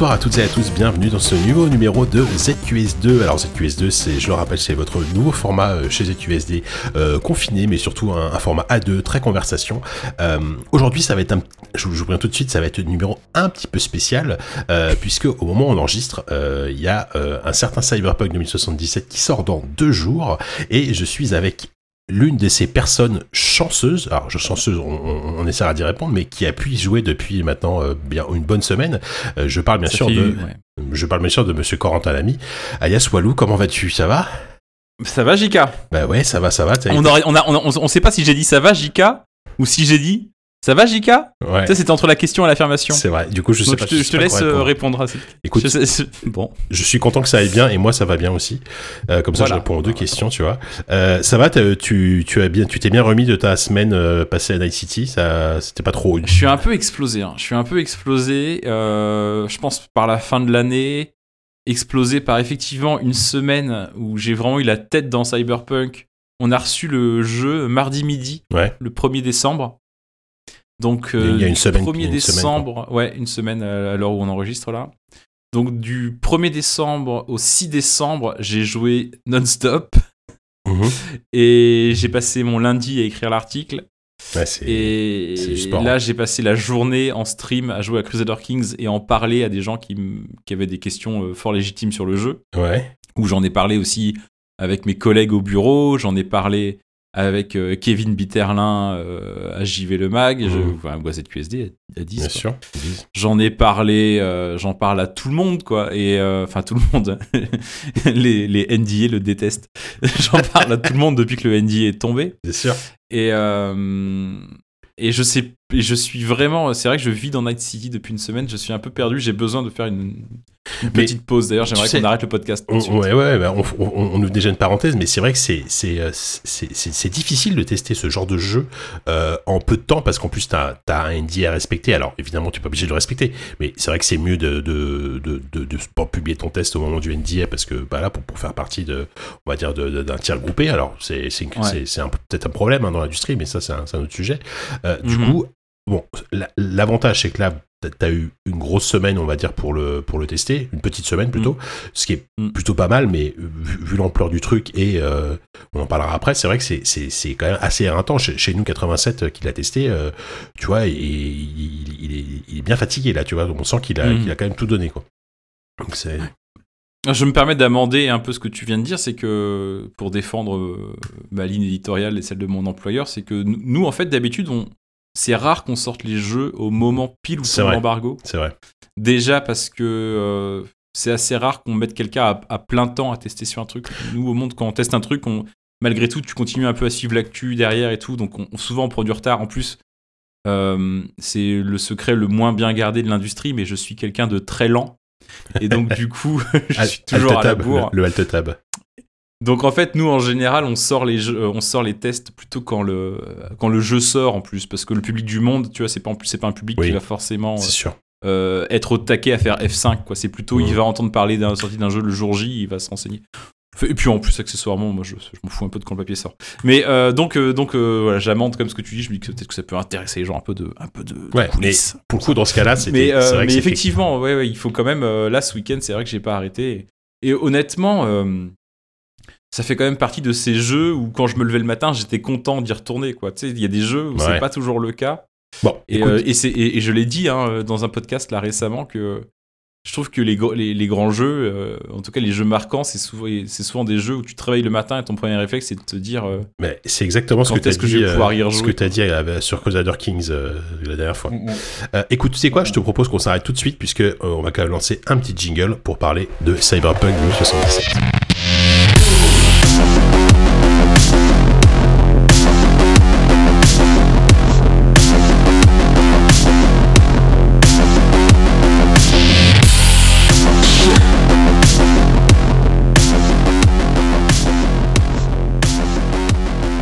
Bonsoir à toutes et à tous, bienvenue dans ce nouveau numéro de ZQS2. Alors ZQS2, c'est, je le rappelle, c'est votre nouveau format euh, chez ZQSD, euh, confiné, mais surtout un, format A2, très conversation. Euh, aujourd'hui, ça va être un, je vous préviens tout de suite, ça va être un numéro un petit peu spécial, puisque au moment où on enregistre, il y a un certain Cyberpunk 2077 qui sort dans deux jours, et je suis avec l'une de ces personnes chanceuses, alors je chanceuse, on, essaiera d'y répondre, mais qui a pu y jouer depuis maintenant euh, bien une bonne semaine. Euh, je parle bien sûr de, je parle bien sûr de Monsieur Corentin Lamy, alias Walou. Comment vas-tu? Ça va? Ça va, Jika Bah ouais, ça va, ça va. On, on, on, on, sait pas si j'ai dit ça va, Jika, ou si j'ai dit ça va, Jika Ouais. Ça, c'était entre la question et l'affirmation. C'est vrai. Du coup, je sais pas. Je te, je te laisse euh, répondre. à cette. Écoute, je bon. Je suis content que ça aille bien et moi, ça va bien aussi. Euh, comme ça, je réponds aux deux questions, tu vois. Euh, ça va Tu, tu as bien, tu t'es bien remis de ta semaine euh, passée à Night City? Ça, c'était pas trop. Je suis un peu explosé. Hein. Je suis un peu explosé. Je pense par la fin de l'année, explosé par effectivement une semaine où j'ai vraiment eu la tête dans Cyberpunk. On a reçu le jeu mardi midi, ouais. le 1er décembre. Donc, il y a une semaine, 1er une décembre, semaine, ouais, une semaine à l'heure où on enregistre là. Donc, du 1er décembre au 6 décembre, j'ai joué non-stop. Mmh. Et j'ai passé mon lundi à écrire l'article. Ouais, et là, j'ai passé la journée en stream à jouer à Crusader Kings et en parler à des gens qui, qui avaient des questions euh, fort légitimes sur le jeu. Ouais. Où j'en ai parlé aussi avec mes collègues au bureau, j'en ai parlé avec euh, Kevin Bitterlin euh, à JV Le Mag, mmh. enfin, QSD à 10. Bien sûr. J'en ai parlé, euh, j'en parle à tout le monde, quoi. Et enfin, tout le monde. les, les NDA le détestent. j'en parle à tout le monde depuis que le NDA est tombé. Bien sûr. Et, et je sais, je suis vraiment. C'est vrai que je vis dans Night City depuis une semaine. Je suis un peu perdu. J'ai besoin de faire une, une petite pause. D'ailleurs, j'aimerais qu'on arrête le podcast. On, ouais, ouais, bah, on, on, ouvre déjà une parenthèse, mais c'est vrai que c'est euh, c'est difficile de tester ce genre de jeu euh, en peu de temps parce qu'en plus, tu as, as, un NDA à respecter. Alors, évidemment, tu n'es pas obligé de le respecter, mais c'est vrai que c'est mieux de de, de, de, de, pas publier ton test au moment du NDA parce que bah, là, pour, pour faire partie de, on va dire, d'un tiers groupé, alors c'est ouais. peut-être un problème hein, dans l'industrie, mais ça, c'est un, un, autre sujet. Euh, Du mhm. coup, Bon, l'avantage, c'est que là, tu as eu une grosse semaine, on va dire, pour le, pour le tester, une petite semaine plutôt, mm. ce qui est mm. plutôt pas mal, mais vu, l'ampleur du truc, et euh, on en parlera après, c'est vrai que c'est quand même assez intense. Chez, chez nous, 87, euh, qui l'a testé, euh, tu vois, et, il, est, il, est, bien fatigué là, tu vois, on sent qu'il a, mm. a quand même tout donné, quoi. Donc c'est. Je me permets d'amender un peu ce que tu viens de dire, c'est que pour défendre ma ligne éditoriale et celle de mon employeur, c'est que nous, en fait, d'habitude, on, c'est rare qu'on sorte les jeux au moment pile où c'est l'embargo. C'est vrai. Déjà parce que euh, c'est assez rare qu'on mette quelqu'un à, plein temps à tester sur un truc. Nous, au monde, quand on teste un truc, on, malgré tout, tu continues un peu à suivre l'actu derrière et tout. Donc, on, souvent, on prend du retard. En plus, euh, c'est le secret le moins bien gardé de l'industrie, mais je suis quelqu'un de très lent. Et donc, du coup, je suis toujours à la bourre. Le, le alt tab. Donc en fait, nous en général, on sort les jeux, on sort les tests plutôt quand le quand le jeu sort en plus, parce que le public du monde, tu vois, c'est pas c'est pas un public qui va forcément sûr. Euh, être au taquet à faire F5 quoi. C'est plutôt il mmh. va entendre parler d'un sortie d'un jeu le jour J, il va se renseigner. Et puis en plus accessoirement, moi je, je m'en fous un peu de quand le papier sort. Mais euh, donc euh, donc voilà, j'amende comme ce que tu dis. Je me dis que peut-être que ça peut intéresser les gens un peu de un peu de. Ouais. mais pour le coup dans ce cas-là, c'est. Mais, mais effectivement, ouais, ouais, il faut quand même. là ce week-end, c'est vrai que j'ai pas arrêté. Et, honnêtement ça fait quand même partie de ces jeux où quand je me levais le matin, j'étais content d'y retourner. Quoi. Tu sais, il y a des jeux où c'est pas toujours le cas. Bon, et, euh, et, et, je l'ai dit hein, dans un podcast là récemment que je trouve que les, les, les grands jeux, euh, en tout cas les jeux marquants, c'est souvent, souvent des jeux où tu travailles le matin et ton premier réflexe c'est de te dire. Euh, Mais c'est exactement ce que tu as que as dit sur Crusader Kings la dernière fois. Mm, mm. écoute, tu sais quoi, je te propose qu'on s'arrête tout de suite puisque on va quand même lancer un petit jingle pour parler de Cyberpunk 2077.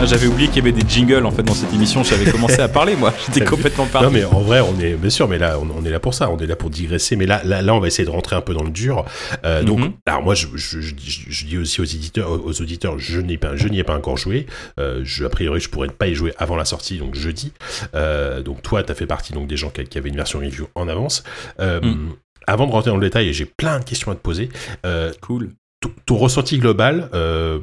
Ah, j'avais oublié qu'il y avait des jingles en fait dans cette émission. J'avais commencé à parler moi. J'étais complètement parti. Non mais en vrai, on est bien sûr, mais là, on, est là pour ça. On est là pour digresser. Mais là, là, là, on va essayer de rentrer un peu dans le dur. Euh, donc, mhm. alors moi, je, je, je, dis aussi aux éditeurs, aux auditeurs, je n'y pas, je n'y ai pas encore joué. Euh, je, a priori, je pourrais pas y jouer avant la sortie, donc jeudi. Euh, donc toi, tu as fait partie donc des gens qui, avaient une version review en avance. Euh, mhm. avant de rentrer dans le détail, j'ai plein de questions à te poser. Euh, Cool. ton- ton ressenti global, euh,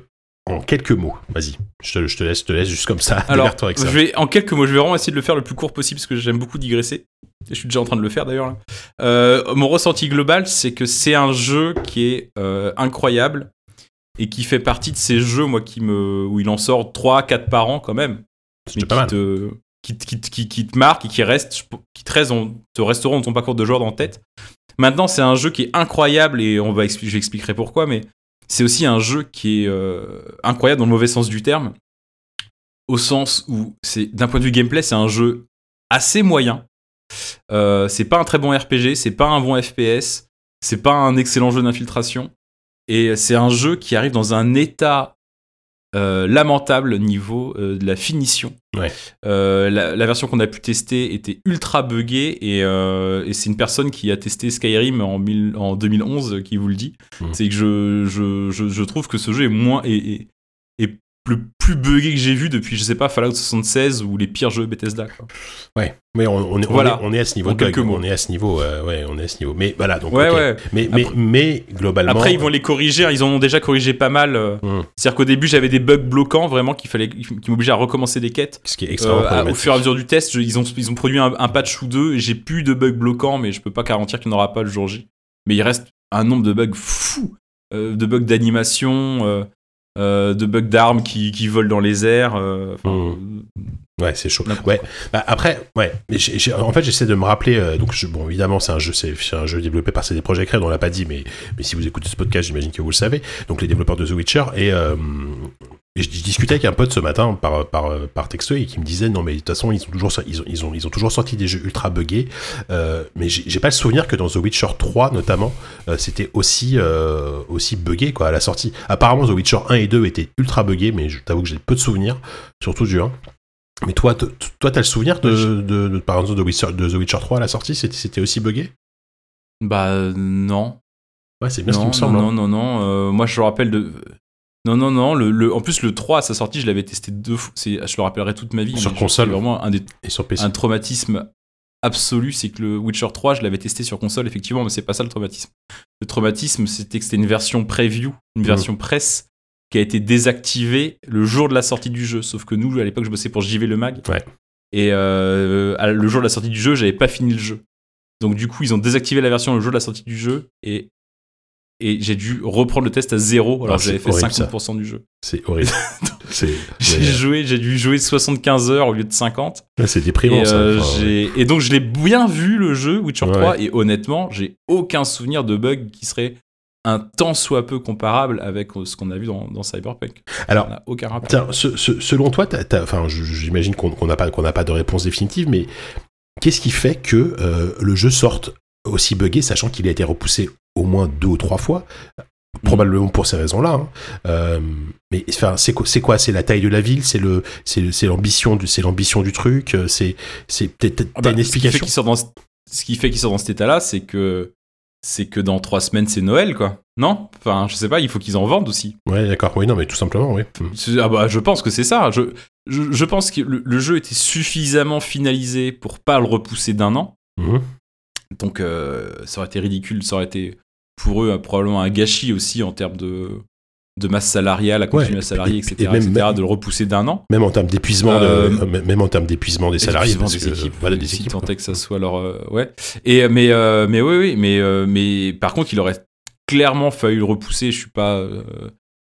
en quelques mots, vas-y, je te, je te laisse, je te laisse juste comme ça, Alors, avec je ça. vais, en quelques mots, je vais vraiment essayer de le faire le plus court possible parce que j'aime beaucoup digresser. Et je suis déjà en train de le faire d'ailleurs. Euh, mon ressenti global, c'est que c'est un jeu qui est euh, incroyable et qui fait partie de ces jeux, moi, qui me, où il en sort 3-4 par an quand même. C'est mais déjà pas mal. qui te, qui, te- qui, qui- qui te marquent et qui, restent, qui te, restent en- te resteront dans ton parcours de joueur dans la tête. Maintenant, c'est un jeu qui est incroyable et on va je expliquerai pourquoi, mais c'est aussi un jeu qui est euh, incroyable dans le mauvais sens du terme, au sens où c'est d'un point de vue gameplay, c'est un jeu assez moyen. Euh, c'est pas un très bon RPG, c'est pas un bon FPS, c'est pas un excellent jeu d'infiltration, et c'est un jeu qui arrive dans un état euh, lamentable niveau euh, de la finition. Ouais. Euh, la, la version qu'on a pu tester était ultra buggée et, et c'est une personne qui a testé Skyrim en, mille- en 2011 qui vous le dit. Mhm. C'est que je, je, je, je trouve que ce jeu est moins est le plus buggé que j'ai vu depuis je sais pas Fallout 76 ou les pires jeux Bethesda. Quoi. Ouais, mais on, on est, on est, on est à ce niveau En de on est à ce niveau, euh, ouais, on est à ce niveau. Mais voilà, donc, Ouais ouais. Mais, mais, Après- mais globalement. Après ils vont les corriger, ils en ont déjà corrigé pas mal. euh. Hmm. C'est-à-dire qu'au début j'avais des bugs bloquants vraiment qu'il fallait qui m'obligeaient à recommencer des quêtes. Ce qui est Euh, extrêmement à- au fur et à mesure du test, je- ils, ont, ils ont produit un, un patch ou deux et j'ai plus de bugs bloquants, mais je peux pas garantir qu'il n'y en aura pas le jour J. Mais il reste un nombre de bugs fou, euh, de bugs d'animation, euh, euh, de bugs d'armes qui, qui volent dans les airs. euh, enfin, Ouais, c'est chaud. Ouais. Bah, après, ouais. Mais en fait, j'essaie de me rappeler. euh, donc, je- bon, évidemment, c'est un jeu, c'est un jeu développé par CD Projekt Red. On l'a pas dit, mais mais si vous écoutez ce podcast, j'imagine que vous le savez. Donc, les développeurs de The Witcher et, euh, et je, je discutais avec un pote ce matin par par par texto et qui me disait non, mais de toute façon, ils ont toujours ils ont ils ont, ils ont toujours sorti des jeux ultra buggés. Euh, mais j'ai pas le souvenir que dans The Witcher 3 notamment, euh, c'était aussi euh, aussi buggé quoi à la sortie. Apparemment, The Witcher 1 et 2 étaient ultra buggés, mais je t'avoue que j'ai peu de souvenirs, surtout du 1. Mais toi, toi, t'as le souvenir de, de, de- par exemple, de, Witcher, de The Witcher 3 à la sortie C'était c'était aussi buggé? Bah euh, non. Ouais, c'est bien ce qui non, me semble. non, hein. non, non, non. euh, moi, je me rappelle de. Non, non, non. Le, le- En plus, le 3 à sa sortie, je l'avais testé deux fois. Je le rappellerai toute ma vie. Sur console. vraiment un des Et sur PC. un traumatisme absolu, c'est que le Witcher 3, je l'avais testé sur console, effectivement, mais c'est pas ça le traumatisme. Le traumatisme, c'était que c'était une version preview, une Mhm. version presse, qui a été désactivée le jour de la sortie du jeu. Sauf que nous, à l'époque, je bossais pour JV Le Mag. Ouais. Et euh, le jour de la sortie du jeu, j'avais pas fini le jeu. Donc du coup, ils ont désactivé la version le jour de la sortie du jeu et et j'ai dû reprendre le test à zéro alors Ah, que j'avais fait horrible, ça. 50% du jeu. C'est horrible. J'ai joué, j'ai dû jouer 75 heures au lieu de 50. ouais, c'est déprimant, Et, ça. euh, et donc je l'ai bien vu le jeu Witcher Ouais. 3 et honnêtement j'ai aucun souvenir de bug qui serait un tant soit peu comparable avec euh, ce qu'on a vu dans, dans Cyberpunk. Alors, aucun rapport. Tiens, ce- ce- selon toi, enfin, j'imagine qu'on n'a pas, qu'on n'a pas de réponse définitive, mais qu'est-ce qui fait que euh, le jeu sorte aussi buggé, sachant qu'il a été repoussé au moins deux ou trois fois Probablement pour ces raisons-là. hein. Euh, mais enfin, c'est quoi C'est quoi? C'est la taille de la ville? C'est le, c'est l'ambition du, c'est l'ambition du truc? euh, C'est, c'est peut-être Ah bah, une ce qui fait explication? ce qui fait qu'il sort dans cet état-là, c'est que c'est que dans trois semaines c'est Noël quoi. Non? Enfin, je sais pas, il faut qu'ils en vendent aussi. Ouais, d'accord. Oui, non, mais tout simplement, oui. Mm. C'est- Ah bah, je pense que c'est ça. Je, je, je pense que le, le jeu était suffisamment finalisé pour pas le repousser d'un an. Mhm. Donc euh, ça aurait été ridicule, ça aurait été pour eux euh, probablement un gâchis aussi en termes de, de masse salariale, à continuer Ouais, à salarier, et- etc., et même- etc., de le repousser d'un an. Même en termes d'épuisement, de- Euh, euh, même en termes d'épuisement des salariés, parce des que, équipes, voilà, des si équipes. tant que ça soit leur euh, ouais. Et mais euh, mais oui oui mais euh, mais par contre il aurait clairement fallu le repousser. Je suis pas euh,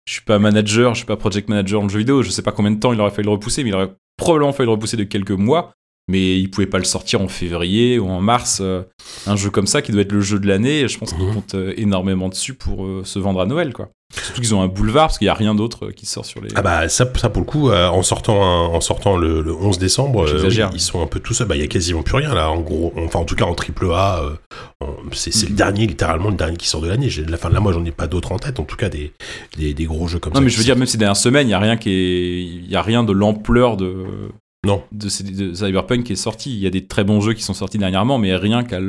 je suis pas manager, je suis pas project manager le jeu vidéo. Je sais pas combien de temps il aurait fallu le repousser, mais il aurait probablement fallu le repousser de quelques mois. Mais il pouvait pas le sortir en février ou en mars. euh, un jeu comme ça qui doit être le jeu de l'année. Je pense qu'il Mhm. compte euh, énormément dessus pour euh, se vendre à Noël quoi. Surtout qu'ils ont un boulevard parce qu'il y a rien d'autre qui sort sur les. Ah bah ça, ça pour le coup, euh, en sortant, un- en sortant le, le 11 décembre, euh, oui, ils sont un peu tout seuls. Bah il y a quasiment plus rien là. En gros, enfin en tout cas en triple A, euh, c'est le Mhm. dernier, littéralement le dernier qui sort de l'année. La fin de la moi j'en ai pas d'autres en tête. En tout cas des, des, des gros jeux comme ça. Non, mais je veux dire, même ces dernières semaines, il y a rien qui est, il y a rien de l'ampleur de Non. de, Cyberpunk qui est sorti. Il y a des très bons jeux qui sont sortis dernièrement, mais rien qu'à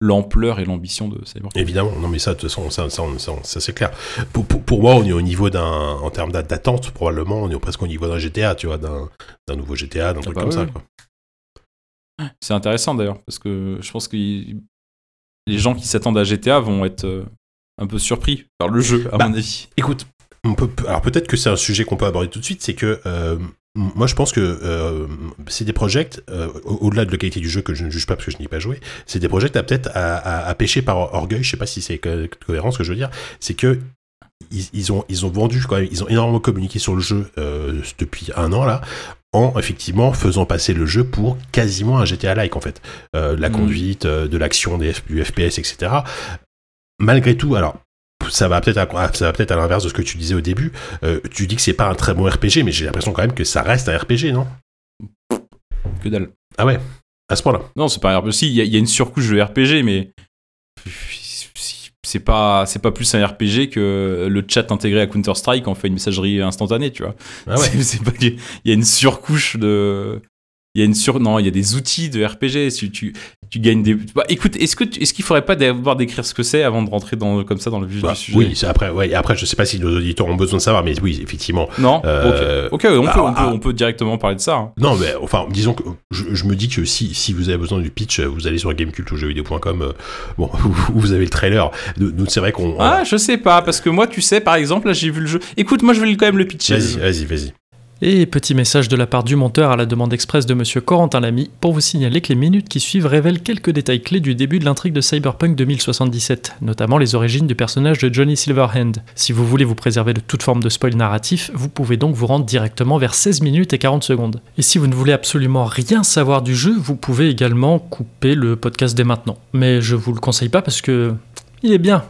l'ampleur et l'ambition de Cyberpunk. Évidemment, non mais ça, de toute façon, ça, ça, ça, ça, c'est clair. Pour, pour, pour moi, on est au niveau d'un, en termes d'a- d'attente, probablement, on est presque au niveau d'un GTA, tu vois, d'un, nouveau GTA, d'un truc bah comme ça. Quoi. C'est intéressant d'ailleurs parce que je pense que les gens qui s'attendent à GTA vont être euh, un peu surpris par le jeu, à Bah, mon avis. Écoute, on peut, alors peut-être que c'est un sujet qu'on peut aborder tout de suite, c'est que euh, moi je pense que euh, c'est des projets, euh, au- au-delà de la qualité du jeu que je ne juge pas parce que je n'y ai pas joué, c'est des projets à peut-être à, à, à pêcher par orgueil, je sais pas si c'est co- cohérent ce que je veux dire, c'est que ils, ils ont, ils ont vendu quand même, ils ont énormément communiqué sur le jeu euh, depuis un an là, en effectivement faisant passer le jeu pour quasiment un GTA-like en fait. La Mm. conduite, de l'action, des F- du FPS, etc. Malgré tout, alors ça va peut-être à, ça va peut-être à l'inverse de ce que tu disais au début. Euh, tu dis que c'est pas un très bon RPG, mais j'ai l'impression quand même que ça reste un RPG, non? Que dalle. Ah ouais, à ce point-là? Non, c'est pas un RPG. Si, il y, a- il y a une surcouche de RPG, mais c'est pas c'est pas plus un RPG que le chat intégré à Counter Strike en fait une messagerie instantanée, tu vois. Ah ouais. Il y a une surcouche de il y a une sur non il y a des outils de RPG si tu tu gagnes des bah, écoute est-ce que tu- est-ce qu'il faudrait pas d'abord décrire ce que c'est avant de rentrer dans comme ça dans le vif Bah, du sujet? oui, après, ouais, après, je sais pas si nos auditeurs ont besoin de savoir, mais oui, effectivement. non Euh, ok on, bah, peut, on, peut, ah. on peut directement parler de ça hein. Non, mais enfin, disons que je, je me dis que si, si vous avez besoin du pitch, vous allez sur gamecult ou jeuxvideo.com, euh, bon, où vous avez le trailer. Nous, nous, c'est vrai qu'on. ah je sais pas parce que moi tu sais par exemple là j'ai vu le jeu écoute moi je vais quand même le pitcher Vas-y, vas-y, vas-y. Et petit message de la part du monteur à la demande express de monsieur Corentin Lamy pour vous signaler que les minutes qui suivent révèlent quelques détails clés du début de l'intrigue de Cyberpunk 2077, notamment les origines du personnage de Johnny Silverhand. Si vous voulez vous préserver de toute forme de spoil narratif, vous pouvez donc vous rendre directement vers 16 minutes et 40 secondes. Et si vous ne voulez absolument rien savoir du jeu, vous pouvez également couper le podcast dès maintenant. Mais je vous le conseille pas parce que il est bien.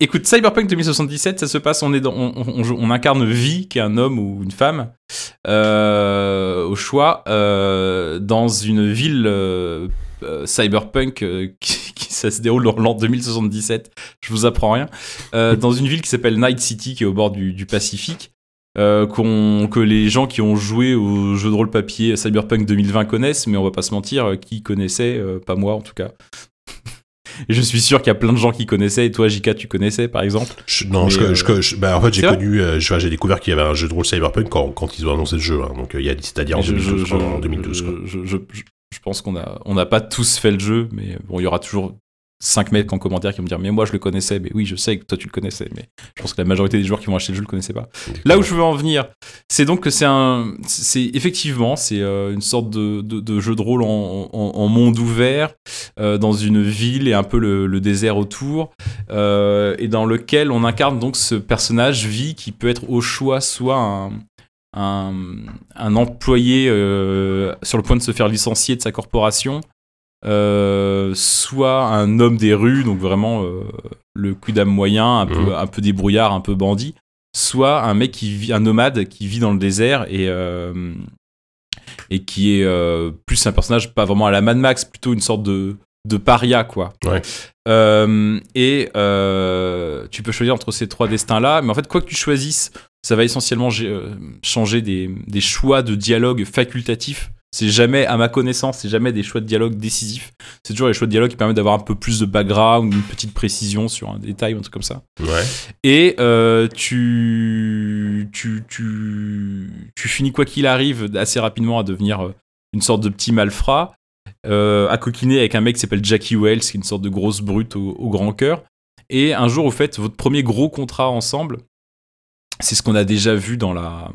Écoute, Cyberpunk 2077, ça se passe, on, on, incarne V, qui est un homme ou une femme, euh, au choix, euh, dans une ville euh, cyberpunk qui, ça se déroule dans l'an 2077, je vous apprends rien, dans une ville qui s'appelle Night City, qui est au bord du, Pacifique. que les gens qui ont joué au jeu de rôle papier Cyberpunk 2020 connaissent, mais on va pas se mentir, qui connaissait, pas moi en tout cas. Et je suis sûr qu'il y a plein de gens qui connaissaient, et toi, Jika, tu connaissais par exemple Je- non, Mais, je, euh, je- je- bah, en fait, j'ai connu, euh, j'ai découvert qu'il y avait un jeu de rôle Cyberpunk quand, quand ils ont annoncé le jeu. hein. donc, euh, il y a, c'est-à-dire en Je- je- 2012. je- en 2012 quoi. je, pense qu'on a, on n'a pas tous fait le jeu, mais bon, il y aura toujours 5 mecs en commentaire qui vont me dire, mais moi je le connaissais, mais oui, je sais que toi tu le connaissais, mais je pense que la majorité des joueurs qui vont acheter le jeu le connaissaient pas. Là où je veux en venir, c'est donc que c'est un, c'est effectivement, c'est euh, une sorte de, de- jeu de rôle en, en- monde ouvert, euh, dans une ville et un peu le, désert autour, euh, et dans lequel on incarne donc ce personnage vie qui peut être au choix soit un, un, employé sur le point de se faire licencier de sa corporation, soit un homme des rues, donc vraiment euh, le d'âme moyen, un, peu, Mhm. un peu débrouillard, un peu bandit, soit un mec qui vit, un nomade qui vit dans le désert et, euh, et qui est euh, plus un personnage pas vraiment à la Mad Max, plutôt une sorte de, de paria, quoi. Ouais. Euh, et euh, tu peux choisir entre ces trois destins-là, mais en fait, quoi que tu choisisses, ça va essentiellement euh, changer des, des choix de dialogue facultatifs. C'est jamais, à ma connaissance, c'est jamais des choix de dialogue décisifs. C'est toujours les choix de dialogue qui permettent d'avoir un peu plus de background, une petite précision sur un détail ou un truc comme ça. Ouais. Et euh, tu, tu, tu, tu finis quoi qu'il arrive assez rapidement à devenir euh, une sorte de petit malfrat, euh, à coquiner avec un mec qui s'appelle Jackie Wells, qui est une sorte de grosse brute au, au grand cœur. Et un jour, vous faites votre premier gros contrat ensemble. C'est ce qu'on a déjà vu dans la,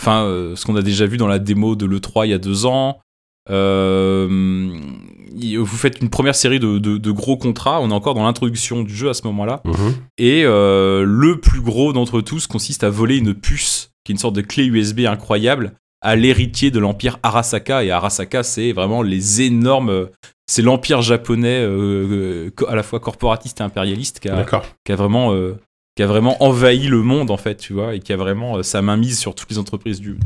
enfin, euh, ce qu'on a déjà vu dans la démo de l'E3 il y a deux ans. Euh, vous faites une première série de, de- de gros contrats. On est encore dans l'introduction du jeu à ce moment-là. Mhm. Et euh, le plus gros d'entre tous consiste à voler une puce, qui est une sorte de clé USB incroyable, à l'héritier de l'empire Arasaka. Et Arasaka, c'est vraiment les énormes. C'est l'empire japonais euh, à la fois corporatiste et impérialiste qui a, D'accord. qui a vraiment. Qui a vraiment envahi le monde en fait, tu vois, et qui a vraiment euh, sa main mise sur toutes les entreprises du,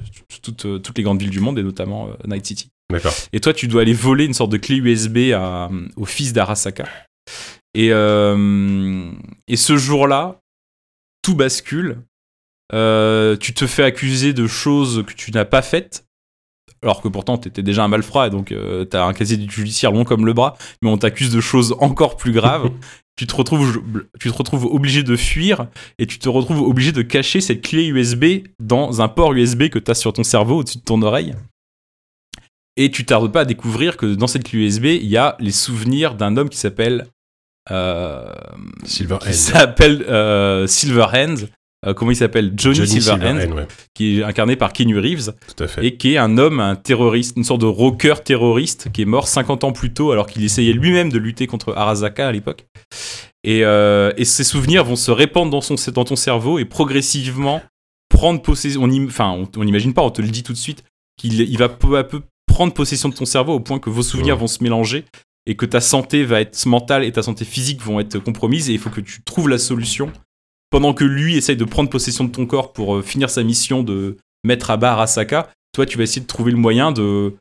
toutes, euh, toutes les grandes villes du monde et notamment euh, Night City. D'accord. Et toi, tu dois aller voler une sorte de clé USB à- au fils d'Arasaka. Et, et ce jour-là, tout bascule. Tu te fais accuser de choses que tu n'as pas faites. Alors que pourtant, tu étais déjà un malfrat, et donc tu as un casier judiciaire long comme le bras, mais on t'accuse de choses encore plus graves. tu, te retrouves, tu te retrouves obligé de fuir, et tu te retrouves obligé de cacher cette clé USB dans un port USB que tu as sur ton cerveau au-dessus de ton oreille. Et tu tardes pas à découvrir que dans cette clé USB, il y a les souvenirs d'un homme qui s'appelle euh, Silver qui s'appelle euh, Silverhand. Euh, comment il s'appelle? Johnny, Johnny Silverhand, Silverhand, ouais, qui est incarné par Keanu Reeves tout à fait. et qui est un homme, un terroriste, une sorte de rocker terroriste qui est mort 50 ans plus tôt alors qu'il essayait lui-même de lutter contre Arasaka à l'époque. Et, euh, et ses souvenirs vont se répandre dans, son, dans ton cerveau et progressivement prendre possession. On im- Enfin, on, n'imagine pas, on te le dit tout de suite, qu'il il va peu à peu prendre possession de ton cerveau au point que vos souvenirs Ouais. vont se mélanger et que ta santé va être mentale et ta santé physique vont être compromises et il faut que tu trouves la solution pendant que lui essaye de prendre possession de ton corps pour euh, finir sa mission de mettre à bas Arasaka, toi tu vas essayer de trouver le moyen de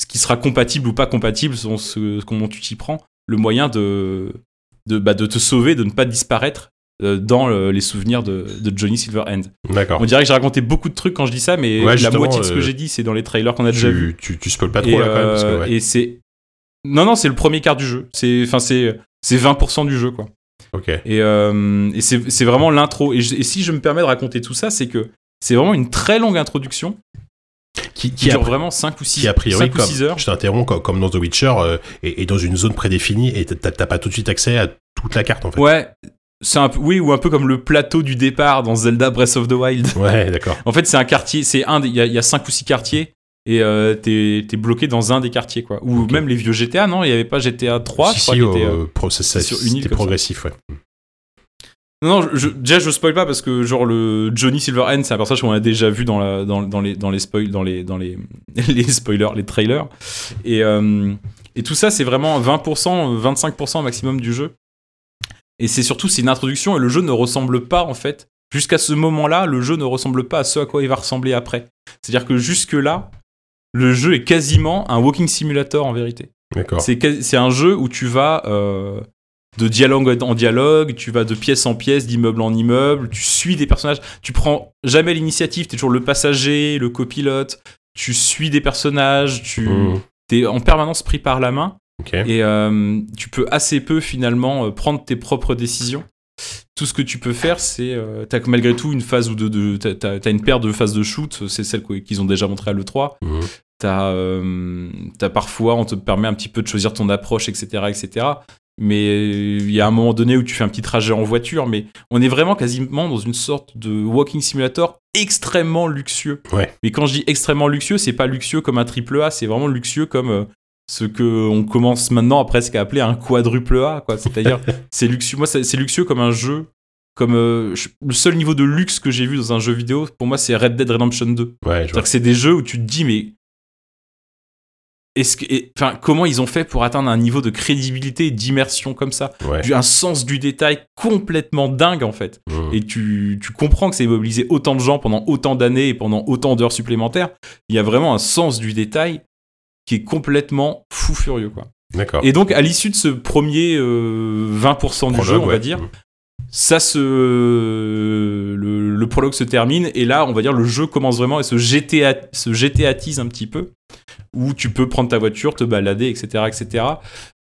ce qui sera compatible ou pas compatible selon ce, comment tu t'y prends, le moyen de de, bah, de te sauver, de ne pas disparaître euh, dans le- les souvenirs de, de Johnny Silverhand. D'accord. On dirait que j'ai raconté beaucoup de trucs quand je dis ça, mais Ouais, la moitié de ce que euh, j'ai dit, c'est dans les trailers qu'on a déjà vus. Tu, tu, tu spoil pas trop Et, là quand même parce que, ouais. et c'est non non, c'est le premier quart du jeu. C'est enfin c'est c'est 20% du jeu quoi. Et, euh, et c'est vraiment l'intro. Et, et si je me permets de raconter tout ça, c'est que c'est vraiment une très longue introduction Qui, qui qui, a, dure vraiment 5 ou 6 qui a priori, comme, 6 heures. je t'interromps, comme, comme dans The Witcher, euh, est dans une zone prédéfinie et t'as pas tout de suite accès à toute la carte en fait. Ouais, c'est un peu, oui, ou un peu comme le plateau du départ dans Zelda Breath of the Wild. Ouais, d'accord. En fait, c'est un quartier, c'est un, il y, y a 5 ou 6 quartiers et euh, t'es bloqué dans un des quartiers quoi. Ou même les vieux GTA, non? Il y avait pas GTA 3, si, si, était, euh, euh, c'est sur une île ça. progressif, ouais. Non, non, je, déjà je spoil pas parce que genre le Johnny Silverhand, c'est un personnage qu'on a déjà vu dans, la, dans, dans les dans les spoil, dans les dans les les spoilers, les trailers. Et euh, et tout ça c'est vraiment 20%, 25% maximum du jeu. Et c'est surtout c'est une introduction et le jeu ne ressemble pas en fait. Jusqu'à ce moment-là, le jeu ne ressemble pas à ce à quoi il va ressembler après. C'est-à-dire que jusque là, le jeu est quasiment un walking simulator en vérité. D'accord. C'est un jeu où tu vas euh, de dialogue en dialogue, tu vas de pièce en pièce, d'immeuble en immeuble, tu suis des personnages, tu prends jamais l'initiative, tu es toujours le passager, le copilote, tu suis des personnages, tu Mmh. es en permanence pris par la main et euh, tu peux assez peu finalement euh, prendre tes propres décisions. Tout ce que tu peux faire, c'est. Euh, t'as malgré tout une phase ou de. de t'as- une paire de phases de shoot, c'est celle qu'ils ont déjà montré à l'E3. Mmh. T'as euh, t'as parfois, on te permet un petit peu de choisir ton approche, etc. etc. Mais il y a un moment donné où tu fais un petit trajet en voiture, mais on est vraiment quasiment dans une sorte de walking simulator extrêmement luxueux. Ouais. Mais quand je dis extrêmement luxueux, c'est pas luxueux comme un triple A, c'est vraiment luxueux comme euh, ce que on commence maintenant à presque appeler un quadruple A, quoi. C'est-à-dire, c'est luxueux. Moi, c'est c'est luxueux comme un jeu. Comme euh, je- le seul niveau de luxe que j'ai vu dans un jeu vidéo, pour moi, c'est Red Dead Redemption 2. Ouais, C'est-à-dire vois. que c'est des jeux où tu te dis, mais. Est-ce que, enfin, comment ils ont fait pour atteindre un niveau de crédibilité et d'immersion comme ça? Ouais. Du- Un sens du détail complètement dingue, en fait. Mmh. Et tu, tu comprends que c'est mobilisé autant de gens pendant autant d'années et pendant autant d'heures supplémentaires. Il y a vraiment un sens du détail qui est complètement fou furieux, quoi. D'accord. Et donc, à l'issue de ce premier euh, 20% du Prologue, jeu, on va dire, Mmh. ça se le, le prologue se termine et là on va dire le jeu commence vraiment et se GTA se GTAtise un petit peu où tu peux prendre ta voiture te balader etc etc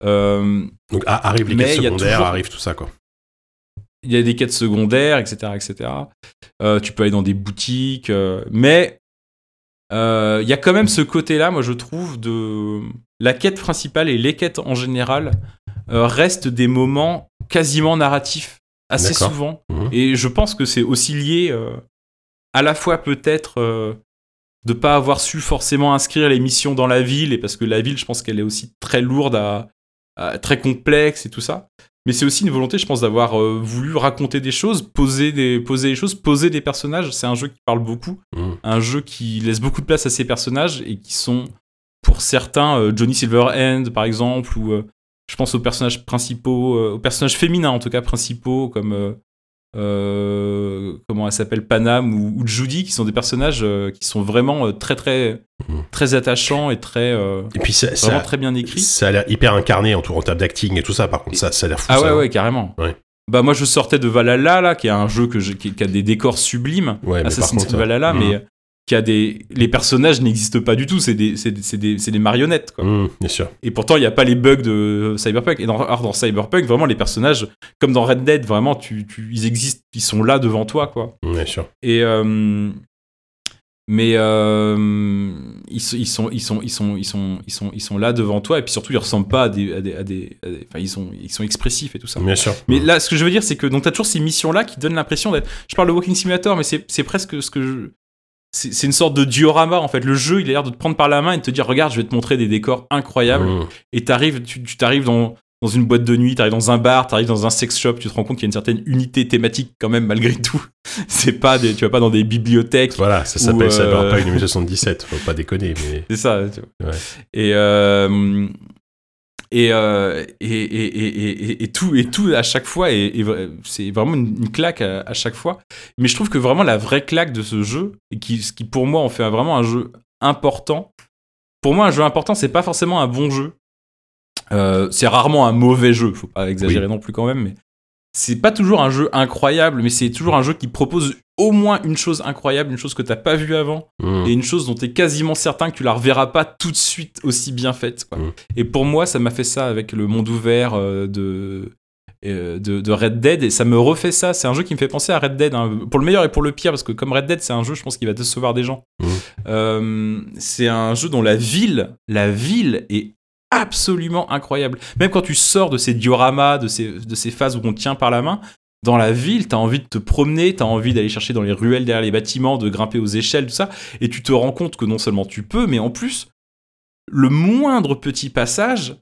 Euh, Donc arrivent les quêtes secondaires, toujours- arrive tout ça quoi. il y a des quêtes secondaires etc etc Euh, tu peux aller dans des boutiques euh, mais euh, il y a quand même ce côté là moi je trouve de la quête principale et les quêtes en général euh, restent des moments quasiment narratifs assez souvent Mhm. Et je pense que c'est aussi lié euh, à la fois peut-être euh, de pas avoir su forcément inscrire les missions dans la ville, et parce que la ville, je pense qu'elle est aussi très lourde, à, à- très complexe et tout ça. Mais c'est aussi une volonté, je pense, d'avoir euh, voulu raconter des choses, poser des, poser des choses, poser des personnages. C'est un jeu qui parle beaucoup, Mmh. un jeu qui laisse beaucoup de place à ses personnages et qui sont, pour certains, euh, Johnny Silverhand par exemple, ou euh, je pense aux personnages principaux, aux personnages féminins en tout cas principaux, comme euh, comment elle s'appelle Panam ou, ou Judy, qui sont des personnages euh, qui sont vraiment euh, très très Mhm. très attachants et très Et puis ça, vraiment ça, très bien écrits. ça a l'air hyper incarné en, tout- en termes d'acting et tout ça. Par contre, ça, ça a l'air fou. Ah ça, ouais ouais carrément. Ouais. Bah moi je sortais de Valhalla là, qui est un jeu que qui, qui a des décors sublimes. Ouais, Assassin's Creed Valhalla, mhm. mais qui a des les personnages n'existent pas du tout. C'est des c'est des, des, des marionnettes quoi. Mmh, bien sûr. Et pourtant, il n'y a pas les bugs de Cyberpunk. Et dans, alors, dans Cyberpunk, vraiment, les personnages, comme dans Red Dead, vraiment, tu, tu- ils existent, ils sont là devant toi, quoi. Mmh, bien sûr. Et, euh, mais euh, ils, sont- ils sont ils sont ils sont ils sont ils sont ils sont là devant toi et puis surtout ils ressemblent pas à des à des, à des- à des- enfin ils sont ils sont expressifs et tout ça. Bien sûr. Mais là, ce que je veux dire, c'est que donc t'as toujours ces missions-là qui donnent l'impression d'être. Je parle de Walking Simulator, mais c'est presque ce que je. C'est une sorte de diorama en fait. Le jeu, il a l'air de te prendre par la main et de te dire regarde, je vais te montrer des décors incroyables. Mmh. Et t'arrives, tu t'arrives dans dans une boîte de nuit, t'arrives dans un bar, t'arrives dans un sex shop, tu te rends compte qu'il y a une certaine unité thématique quand même malgré tout. C'est pas des, tu vas pas dans des bibliothèques. Voilà, ça s'appelle euh, Cyberpunk 2077, faut pas déconner, mais. C'est ça. tu vois. Ouais. Et, euh, et, euh, et, et, et, tout, et tout à chaque fois, et, c'est vraiment une, une claque à, à chaque fois. Mais je trouve que vraiment la vraie claque de ce jeu, et qui, ce qui pour moi en fait vraiment un jeu important, pour moi un jeu important, c'est pas forcément un bon jeu. Euh, c'est rarement un mauvais jeu, faut pas exagérer non plus quand même, mais c'est pas toujours un jeu incroyable, mais c'est toujours un jeu qui propose au moins une chose incroyable, une chose que t'as pas vue avant Mmh. et une chose dont tu es quasiment certain que tu la reverras pas tout de suite aussi bien faite. quoi. Mm. Et pour moi, ça m'a fait ça avec le monde ouvert euh, de, euh, de, de Red Dead, et ça me refait ça. C'est un jeu qui me fait penser à Red Dead, hein, pour le meilleur et pour le pire, parce que comme Red Dead, c'est un jeu, je pense qu'il va décevoir des gens. Mm. Euh, c'est un jeu dont la ville, la ville est absolument incroyable. Même quand tu sors de ces dioramas, de ces, de ces phases où on te tient par la main, dans la ville, t'as envie de te promener, t'as envie d'aller chercher dans les ruelles derrière les bâtiments, de grimper aux échelles, tout ça, et tu te rends compte que non seulement tu peux, mais en plus, le moindre petit passage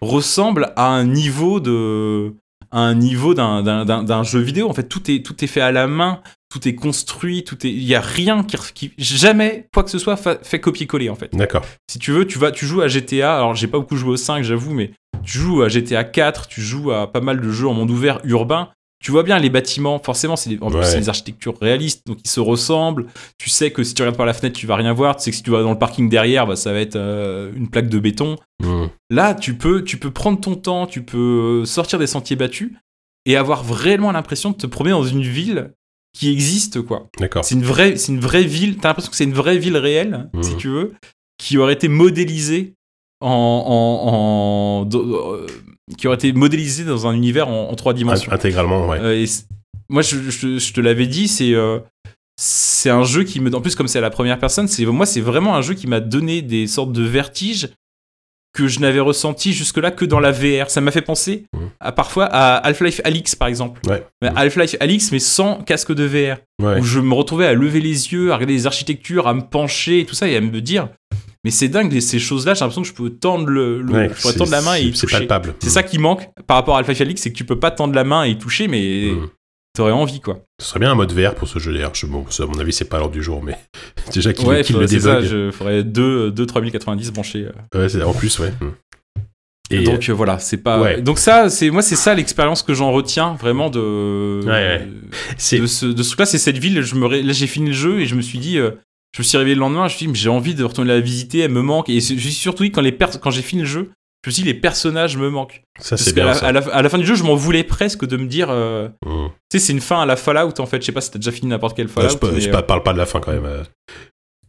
ressemble à un niveau de un niveau d'un jeu vidéo. En fait, tout est, tout est fait à la main, tout est construit, tout est. Il y a rien qui, qui- jamais quoi que ce soit fa- fait copier-coller en fait. D'accord. Si tu veux, tu vas, tu joues à GTA. Alors, j'ai pas beaucoup joué au 5, j'avoue, mais tu joues à GTA 4, tu joues à pas mal de jeux en monde ouvert urbain. Tu vois bien les bâtiments, forcément, c'est des, en plus, Ouais. c'est des architectures réalistes, donc ils se ressemblent. Tu sais que si tu regardes par la fenêtre, tu vas rien voir. Tu sais que si tu vas dans le parking derrière, bah, ça va être euh, une plaque de béton. Mmh. Là, tu peux, tu peux prendre ton temps, tu peux sortir des sentiers battus et avoir vraiment l'impression de te promener dans une ville qui existe, quoi. D'accord. C'est une vraie, c'est une vraie ville. T'as l'impression que c'est une vraie ville réelle, Mhm. si tu veux, qui aurait été modélisée en, en, en- dans- euh, qui aurait été modélisée dans un univers en, en trois dimensions. Intégralement, ouais. Euh, et moi, je, je- je te l'avais dit, c'est euh, c'est un jeu qui me, en plus comme c'est à la première personne, c'est moi c'est vraiment un jeu qui m'a donné des sortes de vertiges que je n'avais ressenti jusque-là que dans la VR. Ça m'a fait penser à parfois à Half-Life Alix par exemple. Ouais. Mais Half-Life Alix mais sans casque de VR Ouais. où je me retrouvais à lever les yeux, à regarder les architectures, à me pencher et tout ça et à me dire mais c'est dingue ces choses-là, j'ai l'impression que je peux tendre le, le- Ouais, je tendre la main et y c'est- C'est toucher. palpable. C'est ça qui manque par rapport à Half-Life Alix, c'est que tu peux pas tendre la main et y toucher mais Mmh. T'aurais envie quoi. Ce serait bien un mode VR pour ce jeu d'ailleurs. Je- Bon, ça, à mon avis, c'est pas l'heure du jour, mais déjà qu'il Ouais, qu'il le faudrait- débug. je ferais 2 2 3090 branchés. euh. Ouais, c'est- en plus, ouais. Mmh. Et donc euh, voilà, c'est pas. ouais. Donc ça, c'est moi, c'est ça l'expérience que j'en retiens vraiment de. Ouais, ouais. De ce, de ce truc-là, c'est cette ville. Je me, ré- là, j'ai fini le jeu et je me suis dit, euh, je me suis réveillé le lendemain. Je me suis dit, mais j'ai envie de retourner la visiter. Elle me manque. Et je suis surtout dit quand les pers- quand j'ai fini le jeu, je me suis dit, les personnages me manquent. ça, c'est bien. ça. à la- à la fin du jeu, je m'en voulais presque de me dire, euh, Mmh. tu sais, c'est une fin à la Fallout en fait. Je sais pas si t'as déjà fini n'importe quel Fallout. je mais, je euh, pa- parle pas de la fin quand même. euh.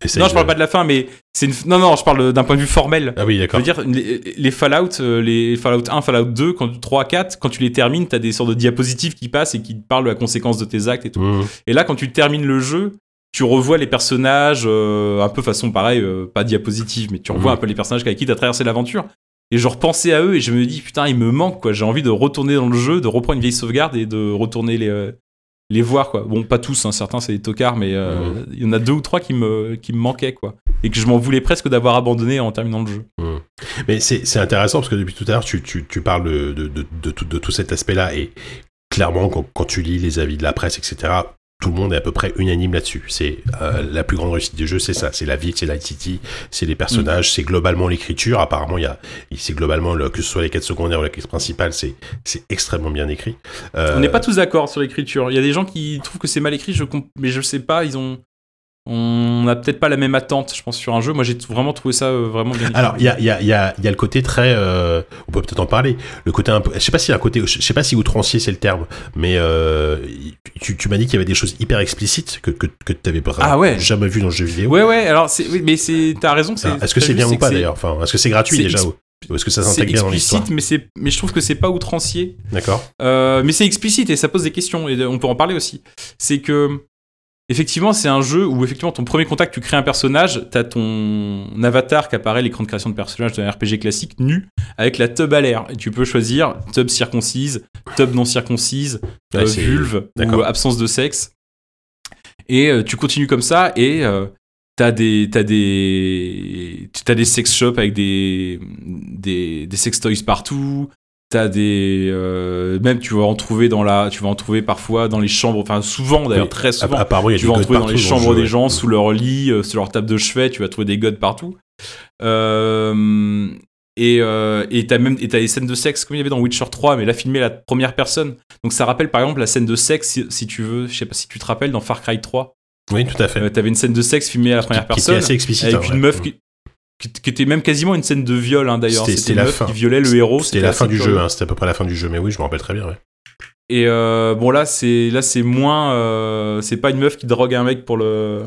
Essaye non, je parle pas de la fin, mais c'est une. Non, non, je parle d'un point de vue formel. Ah oui, Je d'accord. veux dire, les, les Fallout, les Fallout 1, Fallout 2, quand, 3, 4, quand tu les termines, t'as des sortes de diapositives qui passent et qui te parlent de la conséquence de tes actes et tout. Mmh. Et là, quand tu termines le jeu, tu revois les personnages euh, un peu façon pareil, euh, pas diapositive, mais tu revois Mhm. un peu les personnages avec qui t'as traversé l'aventure. Et je repensais à eux et je me dis, putain, il me manque, quoi. J'ai envie de retourner dans le jeu, de reprendre une vieille sauvegarde et de retourner les, euh, les voir, quoi. Bon, pas tous, hein, certains c'est des tocards, mais euh, il y en a deux ou trois qui me, qui me manquaient, quoi. Et que je m'en voulais presque d'avoir abandonné en terminant le jeu. Mais c'est intéressant parce que depuis tout à l'heure, tu, tu, tu parles de, de, de, de tout, de tout cet aspect-là et clairement, quand, quand tu lis les avis de la presse, etc., tout le monde est à peu près unanime là-dessus. C'est euh, la plus grande réussite du jeu, c'est ça. C'est la ville, c'est l'ITT, c'est les personnages, c'est globalement l'écriture. Apparemment, il y a, c'est globalement le, que ce soit les quêtes secondaires ou la quête principale, c'est c'est extrêmement bien écrit. Euh, On n'est pas tous d'accord sur l'écriture. Il y a des gens qui trouvent que c'est mal écrit, je mais je sais pas, ils ont. On n'a peut-être pas la même attente, je pense, sur un jeu. Moi, j'ai vraiment trouvé ça euh, vraiment bien. Alors, il y a, il y, a, il y, a, il y a le côté très. euh, on peut peut-être en parler. Le côté un peu. Je sais pas si un côté. Je sais pas si outrancier c'est le terme, mais euh, tu, tu m'as dit qu'il y avait des choses hyper explicites que, que, que tu n'avais Ah ouais. jamais vu dans le jeu vidéo. Ouais, ouais, alors, oui, mais c'est, t'as raison. Est-ce que c'est bien ou pas d'ailleurs Enfin, est-ce que c'est gratuit déjà ou est-ce que ça s'intègre bien dans l'histoire explicite, mais, c'est, mais je trouve que c'est pas outrancier. D'accord. Mais c'est explicite et ça pose des questions, et on peut en parler aussi. C'est que effectivement, c'est un jeu où effectivement ton premier contact, tu crées un personnage, t'as ton avatar qui apparaît à l'écran de création de personnage d'un RPG classique nu avec la tub à l'air. Et tu peux choisir tub circoncise, tub non circoncise, Ouais, euh, vulve ou absence de sexe. Et euh, tu continues comme ça et euh, t'as des t'as des t'as des sex shops avec des des des sex toys partout. T'as des euh, même tu vas en trouver dans la tu vas en trouver parfois dans les chambres enfin souvent d'ailleurs Oui. très souvent il y a tu vas en trouver dans les le chambres jeu, des ouais. gens, sous leur lit, euh, sur leur table de chevet, tu vas trouver des godes partout. Euh, et euh, et t'as même et t'as des scènes de sexe comme il y avait dans Witcher 3, mais là filmé à la première personne. Donc ça rappelle par exemple la scène de sexe, si, si tu veux, je sais pas si tu te rappelles, dans Far Cry 3, Oui, tout à fait. t'avais une scène de sexe filmée à la première qui était personne assez explicite. avec une ouais. meuf qui, qui, qui était même quasiment une scène de viol hein, d'ailleurs. C'était- la meuf fin. qui violait le héros. C'était la fin du jeu, hein, c'était à peu près la fin du jeu, mais oui, je me rappelle très bien. ouais. Et euh, bon là c'est là c'est moins euh, c'est pas une meuf qui drogue un mec pour le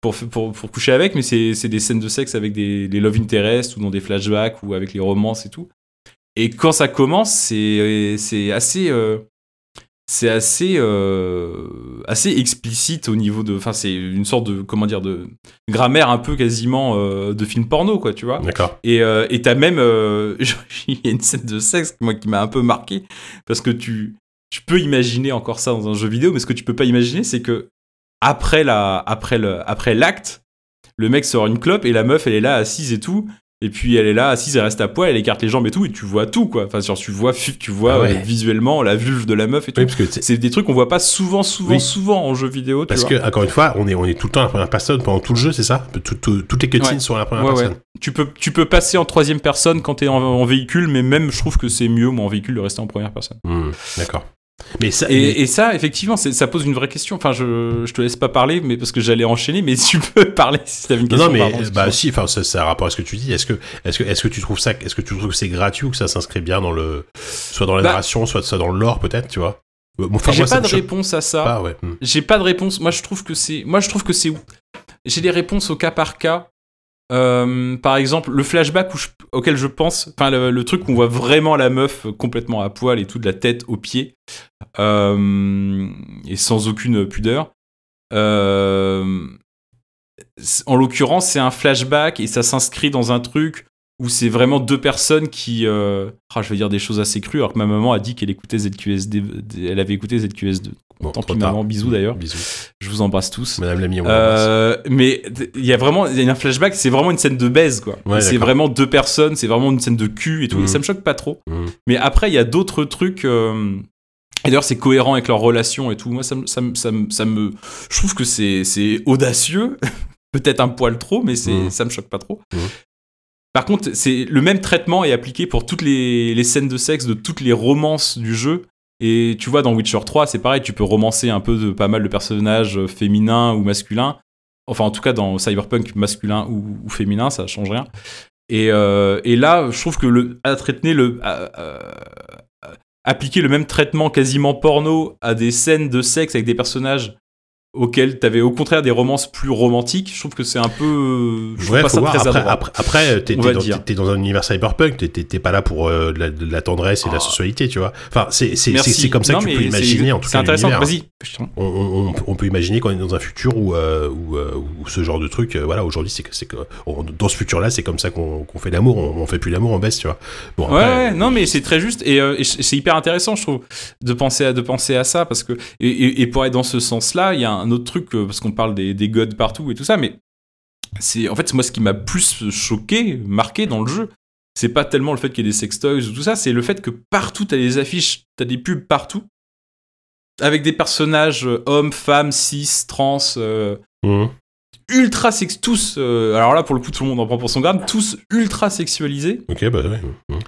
pour pour, pour coucher avec mais c'est c'est des scènes de sexe avec des les love interest ou dans des flashbacks ou avec les romances et tout. Et quand ça commence c'est c'est assez euh, c'est assez euh, assez explicite au niveau de enfin c'est une sorte de comment dire de grammaire un peu quasiment euh, de film porno quoi tu vois. D'accord. Et euh, et t'as même, il y a une scène de sexe moi qui m'a un peu marqué parce que tu, tu peux imaginer encore ça dans un jeu vidéo, mais ce que tu peux pas imaginer, c'est que après la, après le, après l'acte, le mec sort une clope et la meuf elle est là assise et tout. Et puis elle est là assise, elle reste à poil, elle écarte les jambes et tout, et tu vois tout quoi. Enfin, genre, tu vois, tu vois Ah ouais. euh, visuellement la vulve de la meuf et tout. Oui, parce que c'est- des trucs qu'on voit pas souvent, souvent, Oui. souvent en jeu vidéo. Tu Parce vois. que, encore une fois, on est, on est tout le temps à la première personne pendant tout le jeu, c'est ça? Tout- tout- Toutes les cutscenes Ouais. sont à la première Ouais, personne. Tu peux, tu peux passer en troisième personne quand t'es en, en véhicule, mais même je trouve que c'est mieux, moi, en véhicule, de rester en première personne. Hmm, D'accord. Mais ça, Et, mais- et ça, effectivement, ça pose une vraie question. Enfin, je, je te laisse pas parler, mais parce que j'allais enchaîner, mais tu peux parler si t'avais une question. non, mais pardon, bah si, enfin, ça, ça a rapport à ce que tu dis. Est-ce que, est-ce que, est-ce que tu trouves ça, est-ce que tu trouves que c'est gratuit ou que ça s'inscrit bien dans le, soit dans la Bah- narration, soit, soit dans le lore, peut-être, tu vois? Enfin, J'ai pas de réponse à ça. ouais. Hmm. J'ai pas de réponse. Moi, je trouve que c'est. Moi, je trouve que c'est. J'ai des réponses au cas par cas. Euh, par exemple, le flashback auquel je pense, enfin le, truc où on voit vraiment la meuf complètement à poil et tout de la tête aux pieds euh, et sans aucune pudeur. Euh, en l'occurrence, c'est un flashback et ça s'inscrit dans un truc où c'est vraiment deux personnes qui. euh, ah, je vais dire des choses assez crues, alors que ma maman a dit qu'elle écoutait ZQSD, elle avait écouté ZQS2. Bon, Tant pis, maman, bisous d'ailleurs. Bisous. Je vous embrasse tous. Madame embrasse. Euh, mais il y a vraiment il y a un flashback, c'est vraiment une scène de baise quoi. Ouais, c'est vraiment deux personnes, c'est vraiment une scène de cul et tout. Mhm. Et ça me choque pas trop. Mhm. Mais après il y a d'autres trucs. euh, Et d'ailleurs c'est cohérent avec leur relation et tout. Moi ça me ça me ça me, ça me- je trouve que c'est audacieux, peut-être un poil trop, mais c'est Mhm. ça me choque pas trop. Mhm. Par contre, c'est le même traitement est appliqué pour toutes les, scènes de sexe de toutes les romances du jeu. Et tu vois, dans Witcher 3, c'est pareil, tu peux romancer un peu de pas mal de personnages euh, féminins ou masculins. Enfin, en tout cas, dans Cyberpunk, masculin ou, féminin, ça change rien. Et, euh, là, je trouve que à traiter appliquer le même traitement quasiment porno à des scènes de sexe avec des personnages auxquels t'avais au contraire des romances plus romantiques, je trouve que c'est un peu. Je trouve Ouais, pas ça voir. très Après, après, après, t'es dans, un univers cyberpunk, t'es- pas là pour euh, de, la, de la tendresse et de la Ah. sensualité, tu vois. Enfin, c'est c'est- c'est- c'est comme ça Non, que tu peux c'est- imaginer, en tout C'est cas, intéressant. l'univers. Vas-y. on, on- on peut imaginer qu'on est dans un futur où, euh, où, euh, où ce genre de truc, euh, voilà, aujourd'hui, c'est que, c'est que on- dans ce futur-là, c'est comme ça qu'on fait l'amour. On, fait plus l'amour, on baisse, tu vois. Bon, Ouais, après, ouais, non, mais c'est très juste et, et c'est hyper intéressant, je trouve, de penser à de penser à ça parce que et, et- et pour être dans ce sens-là, il y a un autre truc euh, parce qu'on parle des, des gods partout et tout ça, mais c'est en fait moi ce qui m'a plus choqué, marqué dans le jeu, c'est pas tellement le fait qu'il y ait des sextoys ou tout ça, c'est le fait que partout t'as des affiches, t'as des pubs partout avec des personnages euh, hommes, femmes, cis, trans. euh, Mhm. ultra sex tous euh, alors là pour le coup tout le monde en prend pour son grade tous ultra sexualisés Ok, bah ouais. Mhm.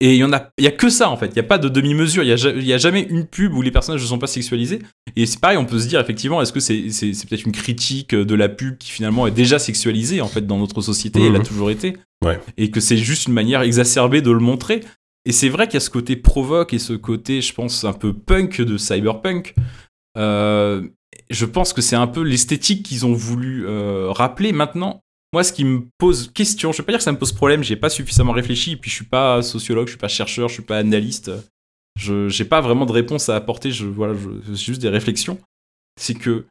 Et il y en a, il y a que ça en fait. Il y a pas de demi-mesure. Il y a, ja- il y a jamais une pub où les personnages ne sont pas sexualisés. Et c'est pareil, on peut se dire effectivement, est-ce que c'est c'est c'est peut-être une critique de la pub qui finalement est déjà sexualisée en fait dans notre société. Elle a Mhm. toujours été. Ouais. Et que c'est juste une manière exacerbée de le montrer. Et c'est vrai qu'il y a ce côté provoque et ce côté, je pense, un peu punk de cyberpunk. Euh, je pense que c'est un peu l'esthétique qu'ils ont voulu euh, rappeler. Maintenant, moi, ce qui me pose question, je vais pas dire que ça me pose problème, j'ai pas suffisamment réfléchi, et puis je suis pas sociologue, je suis pas chercheur, je suis pas analyste, je j'ai pas vraiment de réponse à apporter, je voilà, c'est juste des réflexions. C'est que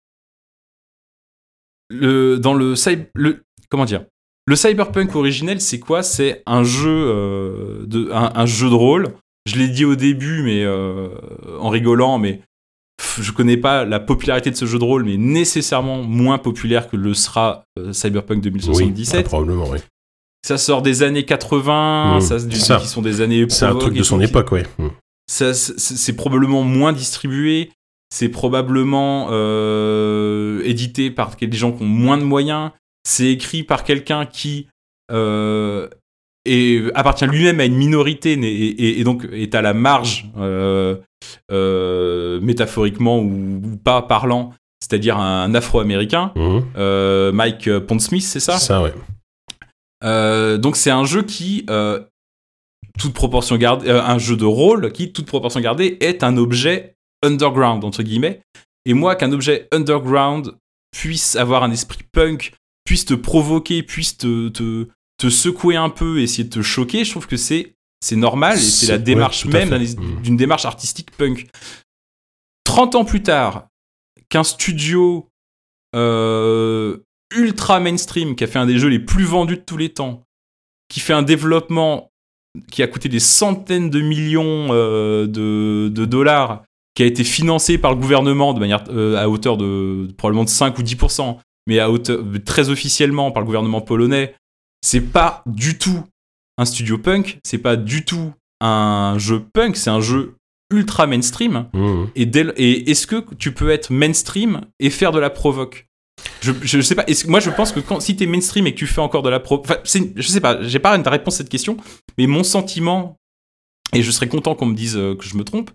le, dans le, le comment dire? Le cyberpunk originel c'est quoi? C'est un jeu euh, de un, jeu de rôle. Je l'ai dit au début mais euh, en rigolant mais je connais pas la popularité de ce jeu de rôle mais nécessairement moins populaire que le sera euh, cyberpunk Oui, 2077 probablement, oui. ça sort des années 80 Mmh, ça, du- ça. qui sont des années C'est un truc de son époque, ouais. Mm. ça, c'est c'est probablement moins distribué, c'est probablement euh, édité par des gens qui ont moins de moyens, c'est écrit par quelqu'un qui euh, est- appartient lui-même à une minorité et, et- et donc est à la marge, euh, euh, métaphoriquement ou, ou pas parlant, c'est-à-dire un afro-américain, Mhm. euh, Mike Pondsmith, c'est ça? Ça, ouais. euh, donc c'est un jeu qui, toute proportion gardée, un jeu de rôle qui, toute proportion gardée, est un objet underground entre guillemets. Et moi, qu'un objet underground puisse avoir un esprit punk, puisse te provoquer, puisse te, te, te secouer un peu, essayer de te choquer, je trouve que c'est c'est normal et c'est la démarche même Mm. d'une démarche artistique punk. 30 ans plus tard, qu'un studio euh, ultra mainstream qui a fait un des jeux les plus vendus de tous les temps, qui fait un développement qui a coûté des centaines de millions euh, de, de dollars, qui a été financé par le gouvernement de manière euh, à hauteur de probablement de 5 ou 10%, mais à hauteur, très officiellement par le gouvernement polonais, c'est pas du tout un studio punk, c'est pas du tout un jeu punk, c'est un jeu ultra mainstream. Mhm. Et, est-ce que tu peux être mainstream et faire de la provoque? Je, je sais pas. moi, je pense que quand, si t'es mainstream et que tu fais encore de la pro, enfin, c'est- je sais pas. J'ai pas une réponse à cette question, mais mon sentiment, et je serais content qu'on me dise euh, que je me trompe,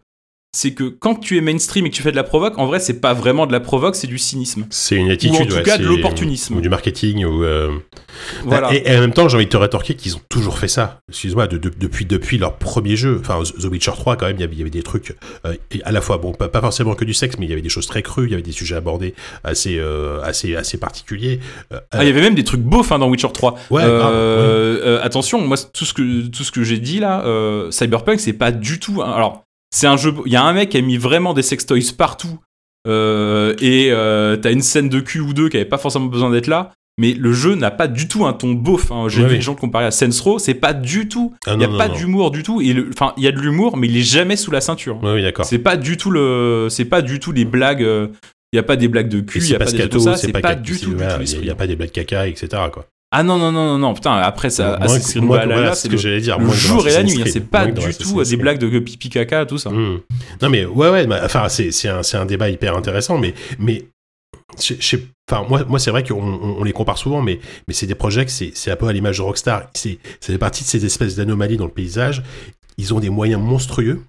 c'est que quand tu es mainstream et que tu fais de la provoque, en vrai, c'est pas vraiment de la provoque, c'est du cynisme. C'est une attitude. Ou en tout ouais, cas, de l'opportunisme. Ou du marketing. Ou, euh, Voilà. et, et en même temps, j'ai envie de te rétorquer qu'ils ont toujours fait ça. Excuse-moi, de- de- depuis, depuis leur premier jeu. Enfin, The Witcher 3, quand même, il y avait, des trucs. euh, à la fois, bon, pas, pas forcément que du sexe, mais il y avait des choses très crues. Il y avait des sujets abordés assez, euh, assez, assez particuliers. Ah, il y avait même des trucs beaufs hein, dans Witcher 3. Ouais, grave, ouais. attention, moi, tout ce que, tout ce que j'ai dit là, Cyberpunk, c'est pas du tout. alors, c'est un jeu. Il y a un mec qui a mis vraiment des sextoys partout. euh, et euh, t'as une scène de cul ou deux qui avait pas forcément besoin d'être là. Mais le jeu n'a pas du tout un ton beauf. hein. J'ai Ouais, vu oui. des gens comparer à Saints Row, c'est pas du tout. Ah, Il y a non, pas d'humour du tout. Enfin, il y a de l'humour, mais il est jamais sous la ceinture. Ouais, oui, d'accord. C'est pas du tout le. C'est pas du tout les blagues. euh, Il y a pas des blagues de cul, il y c'est a pas des ça. c'est pas, du tout, tout Il n'y a, pas des blagues caca, etc. Quoi. Ah non, non, non, non, non, putain, après, ça, Assassin's que- Creed Valhalla, voilà, c'est ce que le, j'allais dire. le jour et la nuit, c'est pas du tout euh, des blagues de pipi caca, tout ça. Hmm. Non mais ouais ouais, enfin c'est un débat hyper intéressant, mais mais enfin moi moi c'est vrai qu'on on, on les compare souvent, mais mais c'est des projets que c'est un peu à l'image de Rockstar. C'est ça fait partie de ces espèces d'anomalies dans le paysage. Ils ont des moyens monstrueux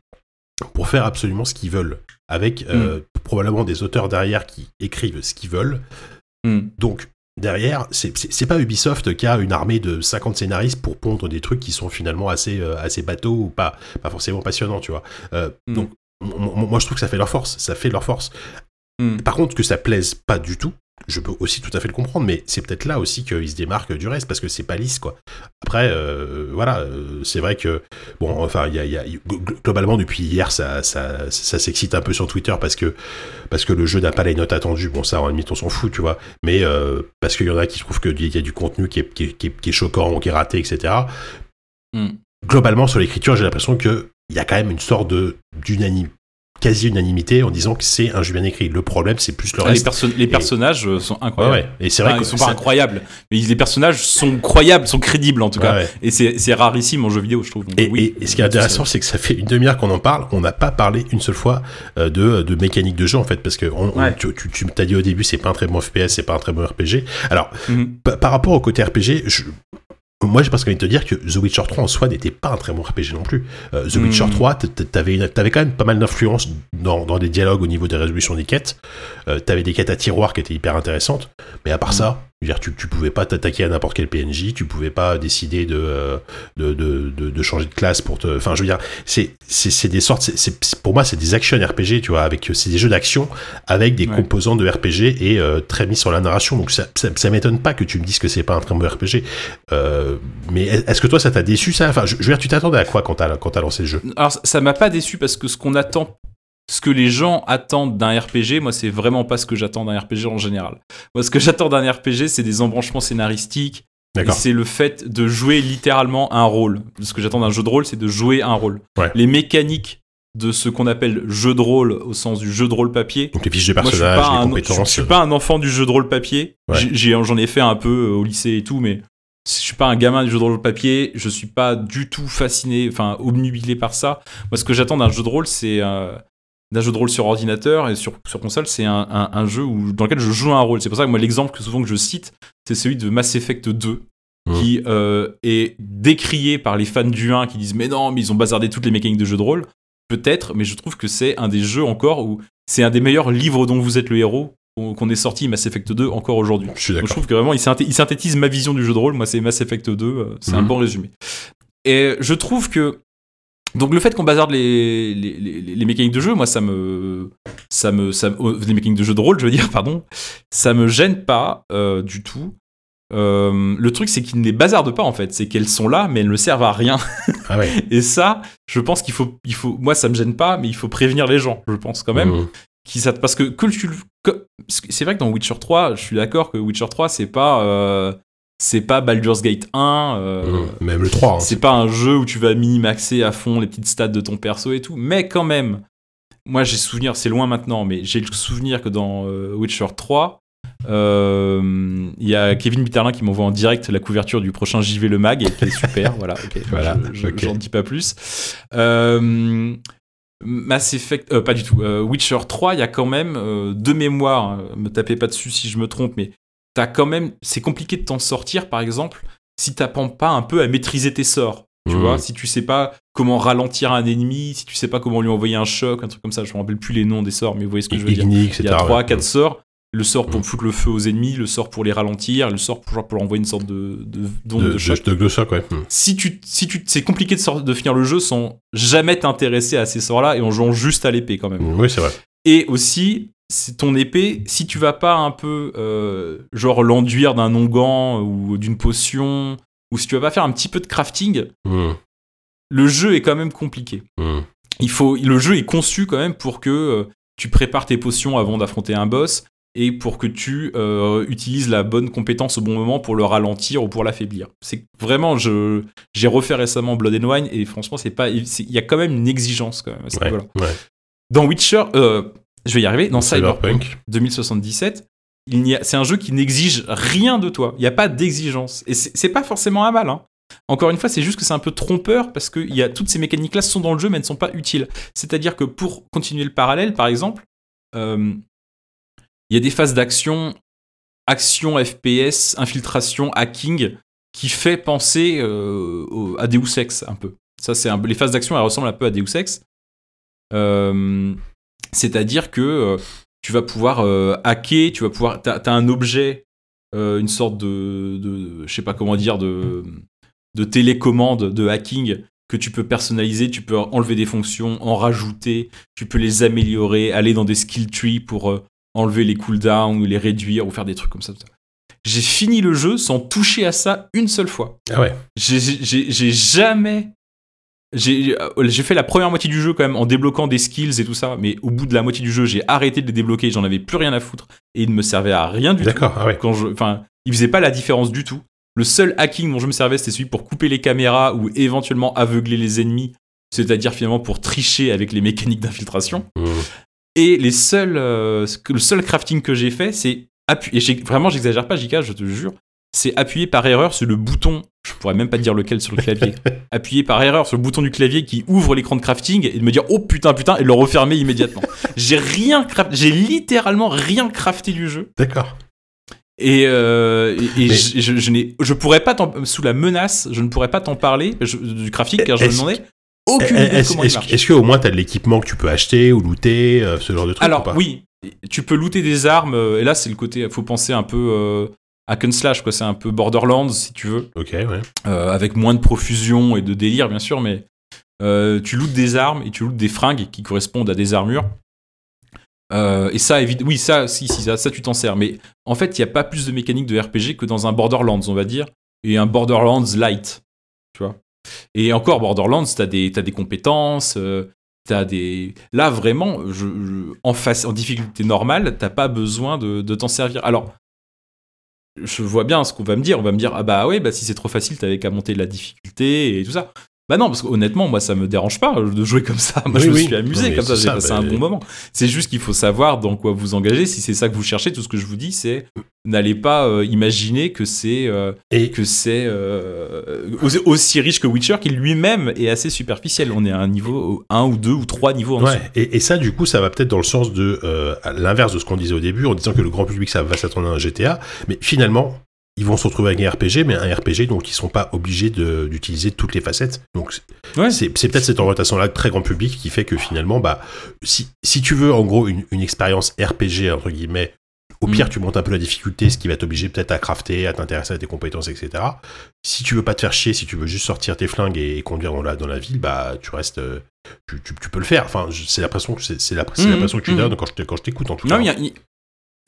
pour faire absolument ce qu'ils veulent, avec euh, probablement des auteurs derrière qui écrivent ce qu'ils veulent. Hmm. Donc derrière, c'est pas Ubisoft qui a une armée de 50 scénaristes pour pondre des trucs qui sont finalement assez euh, assez bateaux ou pas pas forcément passionnants, tu vois. Euh, Mm. Donc moi je trouve que ça fait leur force, ça fait leur force. Hmm. Par contre que ça plaise pas du tout, je peux aussi tout à fait le comprendre, mais c'est peut-être là aussi qu'ils se démarquent du reste parce que c'est pas lisse quoi. Après euh, voilà, euh, c'est vrai que bon enfin y a, y globalement depuis hier ça ça, ça s'excite un peu sur Twitter parce que parce que le jeu n'a pas les notes attendues. Bon ça en limite on s'en fout tu vois, mais euh, parce qu'il y en a qui trouvent qu'il y a du contenu qui est, qui est, qui est- qui est choquant ou qui est raté etc. Hmm. Globalement sur l'écriture j'ai l'impression que il y a quand même une sorte de d'unanimité quasi unanimité en disant que c'est un jeu bien écrit. Le problème, c'est plus le Ah, les, reste. perso- les personnages euh, sont incroyables. ouais. Et c'est vrai Enfin, que ils sont pas incroyables, mais les personnages sont croyables, sont crédibles en tout cas. Ouais, ouais. Et c'est c'est rarissime en jeu vidéo, je trouve. Donc, Et, oui, et- et ce qui est intéressant, c'est que ça fait une demi-heure qu'on en parle, on n'a pas parlé une seule fois euh, de, de mécanique de jeu en fait, parce que on- on- Ouais. tu, tu, tu t'as dit au début, c'est pas un très bon FPS, c'est pas un très bon RPG. Alors, Mhm. pa- par rapport au côté RPG, je- moi j'ai presque envie de te dire que The Witcher 3 en soi n'était pas un très bon RPG non plus. Euh, The. Witcher 3, t- t- t'avais, quand même pas mal d'influence dans, dans des dialogues au niveau des résolutions des quêtes. Euh, t'avais des quêtes à tiroir qui étaient hyper intéressantes, mais à part Mhm. ça, dire, tu, tu pouvais pas t'attaquer à n'importe quel PNJ, tu pouvais pas décider de, euh, de, de, de, de changer de classe pour te. Enfin, je veux dire, c'est, c'est, c'est des sortes. c'est- pour moi, c'est des action RPG, tu vois, avec c'est des jeux d'action avec des Ouais. composants de RPG et euh, très mis sur la narration. Donc ça, ça, ça m'étonne pas que tu me dises que c'est pas un très bon RPG. Euh, mais est-ce que toi, ça t'a déçu ça? Enfin, je, je veux dire, tu t'attendais à quoi quand t'as quand t'as lancé le jeu? Alors, ça m'a pas déçu parce que ce qu'on attend ce que les gens attendent d'un RPG, moi, c'est vraiment pas ce que j'attends d'un RPG en général. Moi, ce que j'attends d'un RPG, c'est des embranchements scénaristiques. C'est le fait de jouer littéralement un rôle. Ce que j'attends d'un jeu de rôle, c'est de jouer un rôle. Ouais. Les mécaniques de ce qu'on appelle jeu de rôle au sens du jeu de rôle papier. Donc les fiches de Moi, je suis personnages, pas les un, je, compétences. je suis pas un enfant du jeu de rôle papier. Ouais. J'en ai fait un peu euh, au lycée et tout, mais je suis pas un gamin du jeu de rôle papier. Je suis pas du tout fasciné, enfin obnubilé par ça. Moi, ce que j'attends d'un jeu de rôle, c'est euh, d'un jeu de rôle sur ordinateur et sur, sur console, c'est un, un- un jeu où, dans lequel je joue un rôle. C'est pour ça que moi, l'exemple que souvent que je cite, c'est celui de Mass Effect 2 Mhm. qui euh, est décrié par les fans du 1 qui disent mais non mais ils ont bazardé toutes les mécaniques de jeu de rôle peut-être mais je trouve que c'est un des jeux encore où c'est un des meilleurs livres dont vous êtes le héros qu'on ait sorti Mass Effect 2 encore aujourd'hui Je je trouve que vraiment, il, synthé- il synthétise ma vision du jeu de rôle. Moi, c'est Mass Effect 2. euh, c'est un Mhm. bon résumé. Et je trouve que. Donc, le fait qu'on bazarde les, les, les- les mécaniques de jeu, moi, ça me. Ça me, ça me- oh, les mécaniques de jeu de rôle, je veux dire, pardon. Ça me gêne pas euh, du tout. Euh, le truc, c'est qu'ils ne les bazardent pas, en fait. C'est qu'elles sont là, mais elles ne servent à rien. Ah ouais. Et ça, je pense qu'il faut, il faut. Moi, ça me gêne pas, mais il faut prévenir les gens, je pense quand même qui ça parce que que c'est vrai que dans Witcher 3 je suis d'accord que Witcher 3 c'est pas euh, c'est pas Baldur's Gate 1 euh, Mhm. Même le 3. hein, c'est pas un jeu où tu vas minimaxer à fond les petites stats de ton perso et tout mais quand même moi j'ai souvenir c'est loin maintenant mais j'ai le souvenir que dans euh, Witcher 3 euh, il y a Kevin Bitterlin qui m'envoie en direct la couverture du prochain JV le mag et qui est super voilà ok Voilà, je- je- ok. j'en dis pas plus Mass Effect, pas du tout. Witcher 3, il y a quand même de mémoire. hein, me tapez pas dessus si je me trompe, mais t'as quand même. C'est compliqué de t'en sortir, par exemple, si t'apprends pas un peu à maîtriser tes sorts. Tu Mhm. vois, si tu sais pas comment ralentir un ennemi, si tu sais pas comment lui envoyer un choc, un truc comme ça. Je me rappelle plus les noms des sorts, mais vous voyez ce que je veux dire. Igni. Il y a 3 ouais. 4 sorts. Le sort pour Mhm. foutre le feu aux ennemis, le sort pour les ralentir, le sort pour, genre, pour envoyer une sorte de, de, De, de choc de, choc, ouais. Mhm. si tu, si tu, c'est compliqué de, sor- de finir le jeu sans jamais t'intéresser à ces sorts-là et en jouant juste à l'épée quand même. Oui, c'est vrai. Et aussi, c'est ton épée, si tu vas pas un peu, euh, genre l'enduire d'un onguent ou d'une potion, ou si tu vas pas faire un petit peu de crafting, Mhm. le jeu est quand même compliqué. Mhm. Il faut, le jeu est conçu quand même pour que euh, tu prépares tes potions avant d'affronter un boss et pour que tu euh, utilises la bonne compétence au bon moment pour le ralentir ou pour l'affaiblir. C'est vraiment, je, j'ai refait récemment Blood and Wine et franchement, c'est pas, il y a quand même une exigence quand même à ce Ouais, niveau-là. ouais. Dans Witcher, euh, je vais y arriver, dans Cyberpunk, Cyberpunk. 2077, il n'y a, c'est un jeu qui n'exige rien de toi. Il n'y a pas d'exigence. Et c'est, pas forcément un mal. hein. Encore une fois, c'est juste que c'est un peu trompeur parce que y a, toutes ces mécaniques-là sont dans le jeu mais elles ne sont pas utiles. C'est-à-dire que pour continuer le parallèle, par exemple, euh, il y a des phases d'action, action, FPS, infiltration, hacking, qui fait penser euh, à Deus Ex un peu. Ça, c'est les phases d'action, elles ressemblent un peu à Deus Ex. Euh, C'est-à-dire que euh, tu vas pouvoir euh, hacker, tu vas pouvoir. T'as as un objet, euh, une sorte de, de, je sais pas comment dire, de, de télécommande de hacking que tu peux personnaliser, tu peux enlever des fonctions, en rajouter, tu peux les améliorer, aller dans des skill trees pour enlever les cooldowns ou les réduire ou faire des trucs comme ça. J'ai fini le jeu sans toucher à ça une seule fois. Ah ouais. J'ai jamais. J'ai euh, j'ai fait la première moitié du jeu quand même en débloquant des skills et tout ça, mais au bout de la moitié du jeu, j'ai arrêté de les débloquer, j'en avais plus rien à foutre et ils ne me servaient à rien du tout. D'accord, ah ouais. Quand je, enfin, ils faisaient pas la différence du tout. Le seul hacking dont je me servais, c'était celui pour couper les caméras ou éventuellement aveugler les ennemis, c'est-à-dire finalement pour tricher avec les mécaniques d'infiltration. Mhm. Et les seuls, euh, le seul crafting que j'ai fait, c'est appuyer. Vraiment, j'exagère pas, JK, je te jure. C'est appuyer par erreur sur le bouton. Je pourrais même pas te dire lequel sur le clavier. appuyer par erreur sur le bouton du clavier qui ouvre l'écran de crafting et de me dire oh putain putain et de le refermer immédiatement. j'ai rien j'ai littéralement rien crafté du jeu. D'accord. Et, euh, et- et Mais- je, je, je n'ai, je pourrais pas sous la menace, je ne pourrais pas t'en parler je- du crafting car je me demandais aucune idée Est-ce comment il est-ce- marche. est-ce qu'au moins t'as de l'équipement que tu peux acheter ou looter, euh, ce genre de truc ou Alors pas? oui, tu peux looter des armes. euh, Et là, c'est le côté. faut penser un peu euh, hack and slash, quoi. C'est un peu Borderlands, si tu veux, Ok, ouais. euh, avec moins de profusion et de délire, bien sûr, mais euh, tu lootes des armes et tu lootes des fringues qui correspondent à des armures. Euh, et ça, oui, ça, si, si, ça, ça tu t'en sers. Mais en fait, il n'y a pas plus de mécanique de RPG que dans un Borderlands, on va dire, et un Borderlands light, tu vois? Et encore, Borderlands, t'as des, t'as des compétences, t'as des. Là, vraiment, je, je- en, face, en difficulté normale, t'as pas besoin de, de t'en servir. Alors, je vois bien ce qu'on va me dire. On va me dire, ah bah ouais, bah si c'est trop facile, t'avais qu'à monter la difficulté et tout ça. Bah non, parce qu'honnêtement, moi, ça me dérange pas de jouer comme ça. Moi, Oui, je me oui. suis amusé comme ça, j'ai passé bah, un bon moment. C'est juste qu'il faut savoir dans quoi vous engagez. Si c'est ça que vous cherchez, tout ce que je vous dis, c'est n'allez pas euh, imaginer que c'est euh, Et que c'est euh, aussi- riche que Witcher, qui lui-même est assez superficiel. On est à un niveau, un ou deux ou trois niveaux en. Ouais, et, et ça, du coup, ça va peut-être dans le sens de euh, l'inverse de ce qu'on disait au début, en disant que le grand public, ça va s'attendre à un GTA, mais finalement, ils vont se retrouver avec un RPG, mais un RPG, donc ils sont pas obligés d'utiliser toutes les facettes. Donc, c'est- Ouais. c'est c'est peut-être cette orientation-là très grand public qui fait que finalement, bah, si, si tu veux, en gros, une, une expérience RPG, entre guillemets, au Mm. pire, tu montes un peu la difficulté, ce qui va t'obliger peut-être à crafter, à t'intéresser à tes compétences, etc. Si tu veux pas te faire chier, si tu veux juste sortir tes flingues et, et conduire dans la, dans la ville, bah, tu restes. euh, tu, tu- tu peux le faire. Enfin, c'est l'impression que c'est la- l'impression que tu donnes quand je te- quand je t'écoute en tout Non, cas. il y a, il-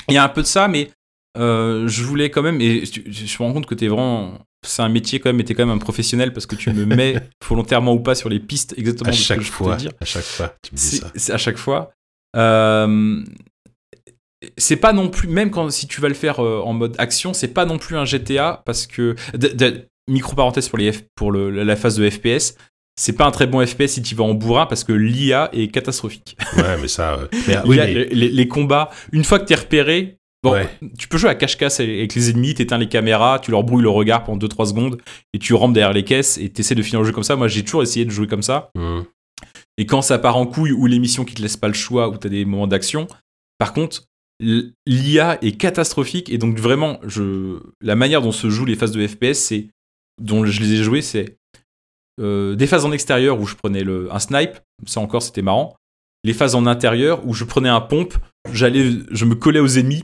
il y a un peu de ça, mais euh, je voulais quand même, et je, me rends compte que t'es vraiment, c'est un métier quand même, et t'es quand même un professionnel parce que tu me mets volontairement ou pas sur les pistes exactement à de ce chaque que je peux fois, te dire. à chaque fois, tu me dis ça. c'est à chaque fois. Euh, c'est pas non plus, même quand si tu vas le faire euh, en mode action, c'est pas non plus un GTA parce que de- de- micro parenthèse pour les F- pour le- la phase de FPS. C'est pas un très bon FPS si tu vas en bourrin parce que l'IA est catastrophique. Ouais, mais ça. euh, mais, ah, oui, mais- les- les combats, une fois que t'es repéré, bon, Ouais. tu peux jouer à cache-cache avec les ennemis, t'éteins les caméras, tu leur brouilles le regard pendant 2-3 secondes et tu rentres derrière les caisses et t'essaies de finir le jeu comme ça. Moi, j'ai toujours essayé de jouer comme ça. Mhm. Et quand ça part en couille ou l'émission qui te laisse pas le choix ou t'as des moments d'action, par contre, l'IA est catastrophique et donc vraiment, je, la manière dont se jouent les phases de FPS, c'est dont je les ai jouées, c'est euh, des phases en extérieur où je prenais le, un snipe, ça encore c'était marrant. Les phases en intérieur où je prenais un pompe, j'allais, je me collais aux ennemis,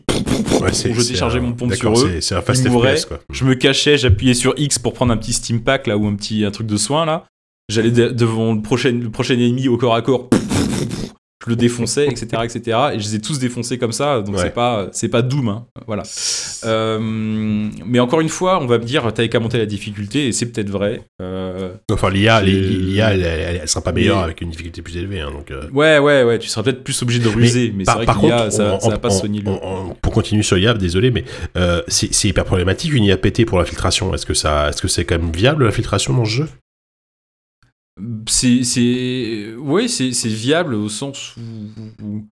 Ouais, je déchargeais un- mon pompe sur eux. c'est- un fast. FPS, quoi. Je me cachais, j'appuyais sur X pour prendre un petit steam pack là ou un petit un truc de soin là. J'allais de- devant le prochain, le prochain ennemi au corps à corps. Je le défonçais, etc., etc. Et je les ai tous défoncés comme ça. Donc Ouais. c'est pas c'est pas Doom, hein. voilà. Euh, mais encore une fois, on va me dire t'avais qu'à monter la difficulté et c'est peut-être vrai. Euh, Enfin, l'IA, l'IA, elle, elle, elle sera pas meilleure Mais- avec une difficulté plus élevée. hein, donc, euh. ouais, ouais, ouais. Tu seras peut-être plus obligé de ruser, mais, c'est vrai que l'IA, ça, ça va pas soigner le. pour continuer sur l'IA, désolé, mais c'est hyper problématique une IA pétée pour l'infiltration. Est-ce que ça, est-ce que c'est quand même viable l'infiltration dans ce jeu? C'est, c'est, ouais, c'est, viable au sens où, où-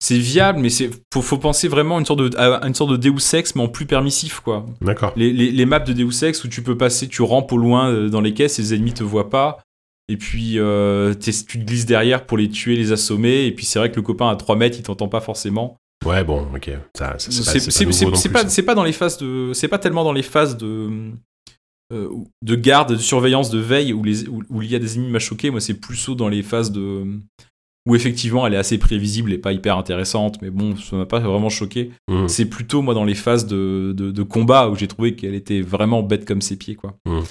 c'est viable, mais c'est, faut, faut penser vraiment à une sorte de, à une sorte de Deus Ex, mais en plus permissif, quoi. D'accord. Les, les, les maps de Deus Ex où tu peux passer, tu rampes au loin euh, dans les caisses, les ennemis te voient pas. Et puis euh, tu te glisses derrière pour les tuer, les assommer. Et puis c'est vrai que le copain à 3 mètres, il t'entend pas forcément. Ouais, bon, ok. Ça, ça, C'est, pas, pas pas dans les phases de, c'est pas tellement dans les phases de, euh, de garde, de surveillance, de veille où, les, où, où il y a des ennemis m'a choqué. Moi, c'est plus dans les phases de où effectivement elle est assez prévisible et pas hyper intéressante, mais bon, ça m'a pas vraiment choqué. Mhm. C'est plutôt moi dans les phases de, de, de combat où j'ai trouvé qu'elle était vraiment bête comme ses pieds, quoi. Mhm.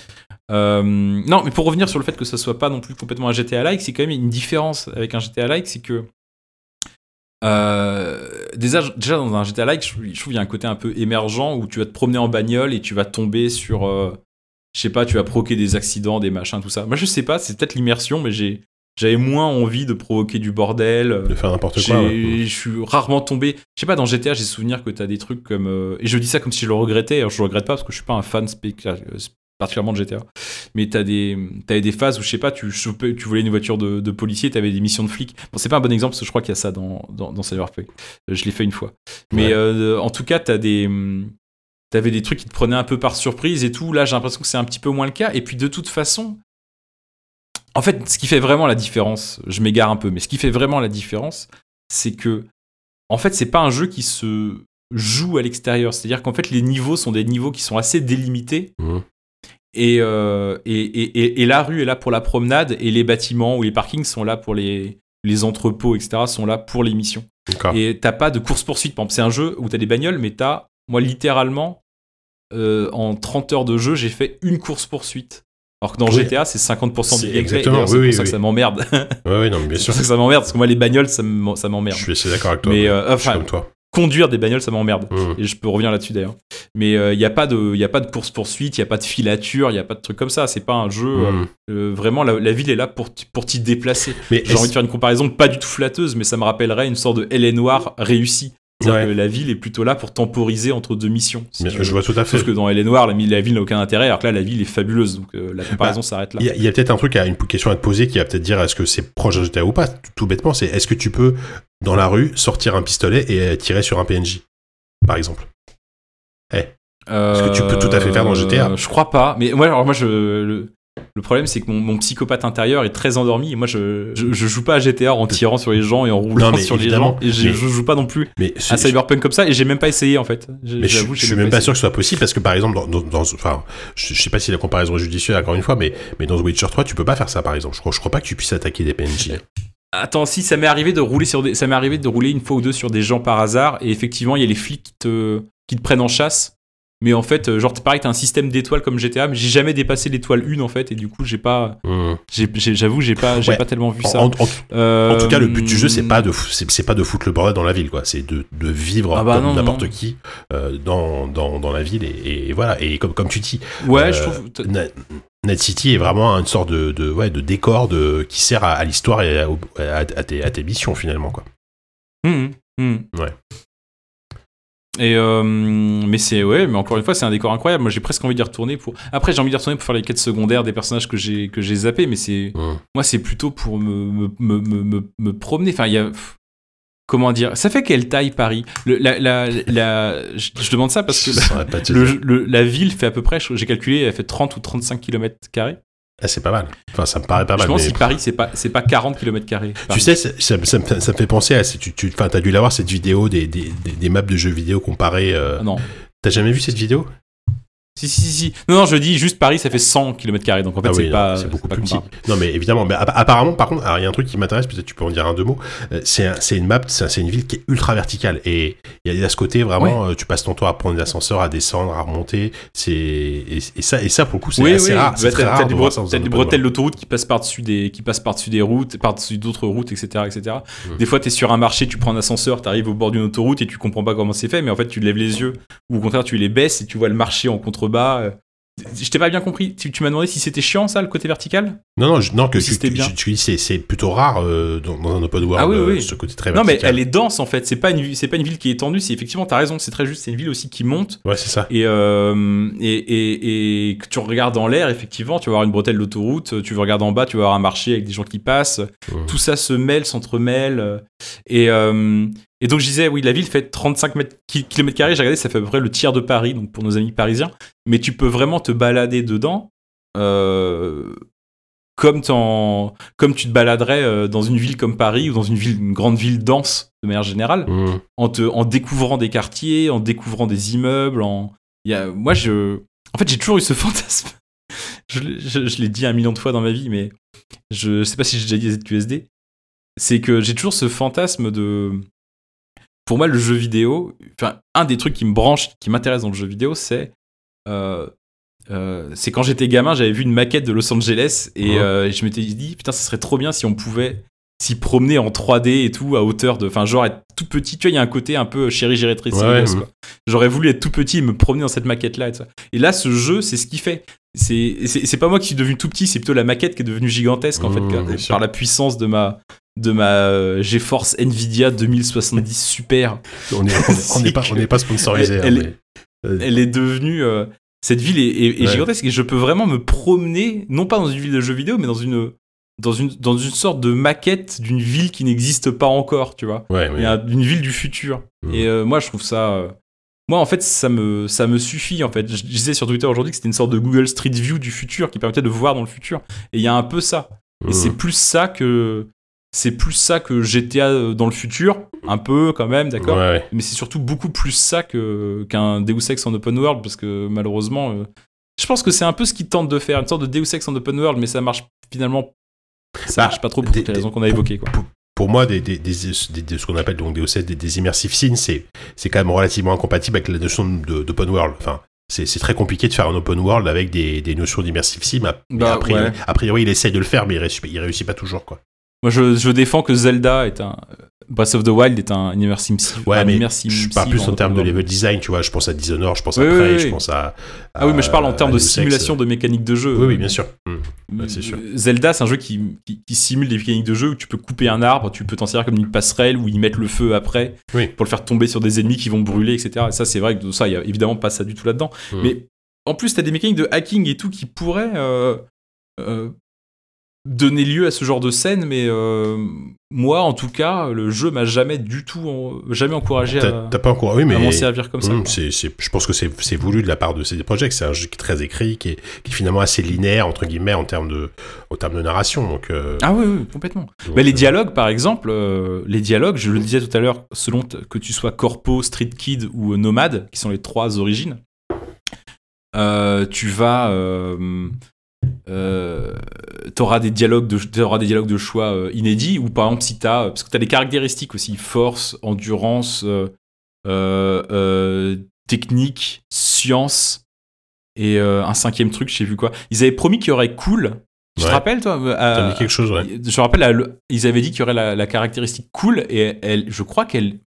Euh, non, mais pour revenir sur le fait que ça soit pas non plus complètement un GTA-like, c'est quand même une différence avec un GTA-like, c'est que euh, déjà, déjà dans un GTA-like, je, trouve- je trouve qu'il y a un côté un peu émergent où tu vas te promener en bagnole et tu vas tomber sur, euh, je sais pas, tu vas provoquer des accidents, des machins, tout ça. Moi, je sais pas, c'est peut-être l'immersion, mais j'ai j'avais moins envie de provoquer du bordel. De faire n'importe quoi. ouais. Je suis rarement tombé. Je sais pas, dans GTA, j'ai souvenir que t'as des trucs comme. euh, et je dis ça comme si je le regrettais. Alors, je le regrette pas parce que je suis pas un fan euh, particulièrement de GTA. Mais t'as des, t'avais des phases où, je sais pas, tu, chopais- tu volais une voiture de, de policier, t'avais des missions de flics. Bon, c'est pas un bon exemple parce que je crois qu'il y a ça dans, dans, dans Cyberpunk. Euh, Je l'ai fait une fois. Mais Ouais. euh, en tout cas, t'as des. T'avais des trucs qui te prenaient un peu par surprise et tout. Là, j'ai l'impression que c'est un petit peu moins le cas. Et puis, de toute façon, en fait, ce qui fait vraiment la différence, je m'égare un peu, mais ce qui fait vraiment la différence, c'est que, en fait, c'est pas un jeu qui se joue à l'extérieur. C'est-à-dire qu'en fait, les niveaux sont des niveaux qui sont assez délimités. Et, euh, et, et, et- et la rue est là pour la promenade, et les bâtiments ou les parkings sont là pour les, les entrepôts, etc., sont là pour les missions. Et t'as pas de course-poursuite. C'est un jeu où t'as des bagnoles, mais t'as, moi, littéralement, euh, en 30 heures de jeu, j'ai fait une course-poursuite. Alors que dans Oui. GTA, c'est 50% C'est du gameplay. C'est oui, pour oui, ça oui. que ça m'emmerde. Ouais, non, mais bien c'est pour ça que ça m'emmerde, parce que moi, les bagnoles, ça ça m'emmerde. Je suis assez d'accord avec toi. Mais, euh, enfin, comme toi. conduire des bagnoles, ça m'emmerde. Mmh. Et je peux revenir là-dessus d'ailleurs. Mais il n'y a pas de, y a pas de course poursuite, il y a pas de filature, il y a pas de truc comme ça. C'est pas un jeu. euh, Mmh. euh, vraiment, la, la ville est là pour pour t'y déplacer. Mais J'ai envie de faire une comparaison pas du tout flatteuse, mais ça me rappellerait une sorte de LA Noir réussi. C'est-à-dire Ouais. que la ville est plutôt là pour temporiser entre deux missions. si je vois tout à fait. Sauf que dans LA Noir, la, la ville n'a aucun intérêt, alors que là, la ville est fabuleuse. Donc euh, la comparaison s'arrête là. Il y a, peut-être un truc, à, une question à te poser qui va peut-être dire est-ce que c'est proche d'un GTA ou pas? Tout, tout bêtement, c'est est-ce que tu peux, dans la rue, sortir un pistolet et euh, tirer sur un PNJ, par exemple? Ce que tu peux tout à fait faire dans GTA. Je crois pas. Mais moi, alors moi, je, le, le problème, c'est que mon, mon psychopathe intérieur est très endormi. Et moi, je, je, je joue pas à GTA en tirant sur les gens et en roulant Non, sur les gens. Et mais- je joue pas non plus Mais, à Cyberpunk comme ça. Et j'ai même pas essayé en fait. Mais je, je suis même pas essayé. sûr que ce soit possible parce que par exemple, dans, dans, dans- enfin, je, je sais pas si la comparaison est judicieuse encore une fois, mais, mais dans The Witcher 3, tu peux pas faire ça par exemple. Je crois, je crois pas que tu puisses attaquer des PNJ. Attends, si ça m'est arrivé de rouler sur des, ça m'est arrivé de rouler une fois ou deux sur des gens par hasard. Et effectivement, il y a les flics qui te, qui te prennent en chasse. Mais en fait, euh, genre, pareil, t'as un système d'étoiles comme GTA, mais j'ai jamais dépassé l'étoile 1 en fait, et du coup, j'ai pas, Hmm. j'avoue, j'ai pas, j'ai Ouais. pas tellement vu ça. en- en- Euh, en tout cas, le but du jeu, c'est pas de, c'est, pas de foutre le bordel dans la ville, quoi. C'est de, de vivre Ah bah comme n'importe qui euh, dans, dans, dans la ville et, et voilà. Et comme, comme tu dis, Ouais, Euh, je trouve. Na- Night City est vraiment une sorte de, de, ouais, de décor de, qui sert à, à l'histoire et à, tes, à tes missions finalement. Quoi. Mhm, mhm. Ouais. Et euh, mais c'est ouais, mais encore une fois, c'est un décor incroyable. Moi, j'ai presque envie d'y retourner pour. Après, j'ai envie d'y retourner pour faire les quêtes secondaires des personnages que j'ai que j'ai zappés, mais c'est moi, c'est plutôt pour me me, me, me, me- me promener. Enfin, il y a comment dire Ça fait quelle taille Paris? Le, la, la, la- je, je demande ça parce que le, le- la ville fait à peu près, j'ai calculé, elle fait 30 ou 35 km carrés. Ah, c'est pas mal. Enfin, ça me paraît pas Je mal. pense mais- si Paris, c'est pas c'est pas 40 km. Tu sais, ça, ça me- ça me fait penser à. Tu, tu, enfin, t'as dû l'avoir cette vidéo des, des, des, des maps de jeux vidéo comparées. euh, non. T'as jamais vu cette vidéo? Si, si, si. Non, non, je dis juste Paris, ça fait 100 km. Donc en fait, Ah c'est oui, pas. c'est beaucoup pas plus petit. Non, mais évidemment, mais app- apparemment, par contre, il y a un truc qui m'intéresse, peut-être tu peux en dire un deux mots. Euh, c'est un- c'est une map, c'est une ville qui est ultra verticale et il y a- il y a ce côté vraiment, euh, tu passes ton temps à prendre l'ascenseur, à descendre, à remonter. C'est et, et ça, et ça pour le coup, c'est Oui, assez rare. Bah, t'as- des, des bretelles world. d'autoroute qui passent par-dessus des, qui passent par-dessus des routes, par-dessus d'autres routes, etc., etc. Mm. Des fois, t'es sur un marché, tu prends un ascenseur, t'arrives au bord d'une autoroute et tu comprends pas comment c'est fait, mais en fait, tu lèves les yeux ou au contraire, tu les baisses et tu vois le marché en contrebas. euh. Je t'ai pas bien compris. Tu, tu m'as demandé si c'était chiant ça, le côté vertical? Non, non, je- non, que si tu, bien. tu- c'est c'est plutôt rare euh, dans, dans un open world Ah oui, euh, oui. ce côté très Non, mais vertical. elle est dense en fait. C'est pas une, c'est pas une ville qui est étendue. C'est effectivement, t'as raison. C'est très juste. C'est une ville aussi qui monte. Ouais, c'est ça. Et, euh, et, et, et que tu regardes en l'air, effectivement, tu vas avoir une bretelle d'autoroute, tu vas regarder en bas, tu vas avoir un marché avec des gens qui passent, tout ça se mêle, s'entremêle. euh, Et, euh, et donc je disais, oui, la ville fait 35 mètres, ki- kilomètres carrés, j'ai regardé, ça fait à peu près le tiers de Paris, donc pour nos amis parisiens, mais tu peux vraiment te balader dedans. euh, comme, tu te baladerais euh, dans une ville comme Paris ou dans une, ville, une grande ville dense de manière générale Mhm. en, te, en découvrant des quartiers, en découvrant des immeubles. En... Il y a, moi, je. En fait, j'ai toujours eu ce fantasme. je l'ai- je, je l'ai dit un million de fois dans ma vie, mais je sais pas si j'ai déjà dit ZQSD. C'est que j'ai toujours ce fantasme de. Pour moi, le jeu vidéo, enfin, un des trucs qui me branche, qui m'intéresse dans le jeu vidéo, c'est. euh, euh, c'est quand j'étais gamin, j'avais vu une maquette de Los Angeles et Ouais. euh, je m'étais dit, putain, ça serait trop bien si on pouvait s'y promener en 3D et tout à hauteur de. Enfin, genre être tout petit. Tu vois, il y a un côté un peu chéri, j'ai. Ouais. J'aurais voulu être tout petit et me promener dans cette maquette-là. Et, tout ça. et là, ce jeu, c'est ce qu'il fait. C'est pas moi qui suis devenu tout petit, c'est plutôt la maquette qui est devenue gigantesque en fait, sûr. par la puissance de ma de ma euh, GeForce Nvidia 2070 Super. On n'est on pas, on pas sponsorisé. Elle- hein, mais- euh, Elle est devenue euh, cette ville est, est- est Ouais. gigantesque et je peux vraiment me promener non pas dans une ville de jeux vidéo mais dans une dans une dans une sorte de maquette d'une ville qui n'existe pas encore, tu vois. ouais, ouais. d'une ville du futur. Mhm. Et euh, moi, je trouve ça. euh, Moi, en fait, ça me, ça me suffit. En fait, je disais sur Twitter aujourd'hui que c'était une sorte de Google Street View du futur qui permettait de voir dans le futur. Et il y a un peu ça. Et Mhm. c'est plus ça que. C'est plus ça que GTA euh, dans le futur, un peu quand même, d'accord. Ouais, ouais. Mais c'est surtout beaucoup plus ça que qu'un Deus Ex en open world parce que malheureusement, euh, je pense que c'est un peu ce qu'ils tentent de faire, une sorte de Deus Ex en open world, mais ça marche finalement. Ça Bah, marche pas trop pour des- toutes les raisons qu'on a évoquées, quoi. pour moi, des, des, des- des- des- ce qu'on appelle donc des OC, des, des immersive scenes, c'est, c'est quand même relativement incompatible avec la notion de, d'open world. Enfin, c'est, c'est très compliqué de faire un open world avec des, des notions d'immersive sim. A, Bah, a, priori, ouais. a priori, il essaye de le faire, mais il réussit, il réussit pas toujours, quoi. Moi, je, je défends que Zelda est un, Breath of the Wild est un univers SimCity. Ouais, un mais univers je parle plus en termes de level design, tu vois. Je pense à Dishonored, je pense à Oui, Prey, oui. je pense à, Ah oui, mais je parle en termes de simulation de mécanique de jeu. Oui, oui, bien sûr. Hmm. Ouais, sûr. Zelda, c'est un jeu qui, qui, qui simule des mécaniques de jeu où tu peux couper un arbre, tu peux t'en servir comme une passerelle ou y mettre le feu après Oui. pour le faire tomber sur des ennemis qui vont brûler, etc. Et ça, c'est vrai que ça, il y a évidemment pas ça du tout là-dedans. Hmm. Mais en plus, t'as des mécaniques de hacking et tout qui pourraient euh, euh, donner lieu à ce genre de scène, mais euh, moi, en tout cas, le jeu m'a jamais du tout, en- jamais encouragé à, t'as pas. Oui, à mais. m'en servir comme ça. Hmm, je pense que c'est c'est voulu de la part de CD Projekt. C'est un jeu qui est très écrit, qui est, qui est finalement assez linéaire, entre guillemets, en termes de, en termes de narration. Donc, euh, Ah oui, oui, complètement. donc, Bah, les euh, dialogues, par exemple, euh, les dialogues, je le disais tout à l'heure, selon que tu sois corpo, street kid ou nomade, qui sont les trois origines, tu vas, euh, euh, t'auras des dialogues de, t'auras des dialogues de choix euh, inédits. Ou par exemple, si t'as, parce que t'as des caractéristiques aussi, force, endurance, euh, euh, euh, technique, science. Et euh, un cinquième truc, je sais plus quoi. Ils avaient promis qu'il y aurait cool. Tu te rappelles, toi euh, dit quelque chose, ouais. je me rappelle, ils avaient dit qu'il y aurait la, la caractéristique cool et elle, je crois qu'elle.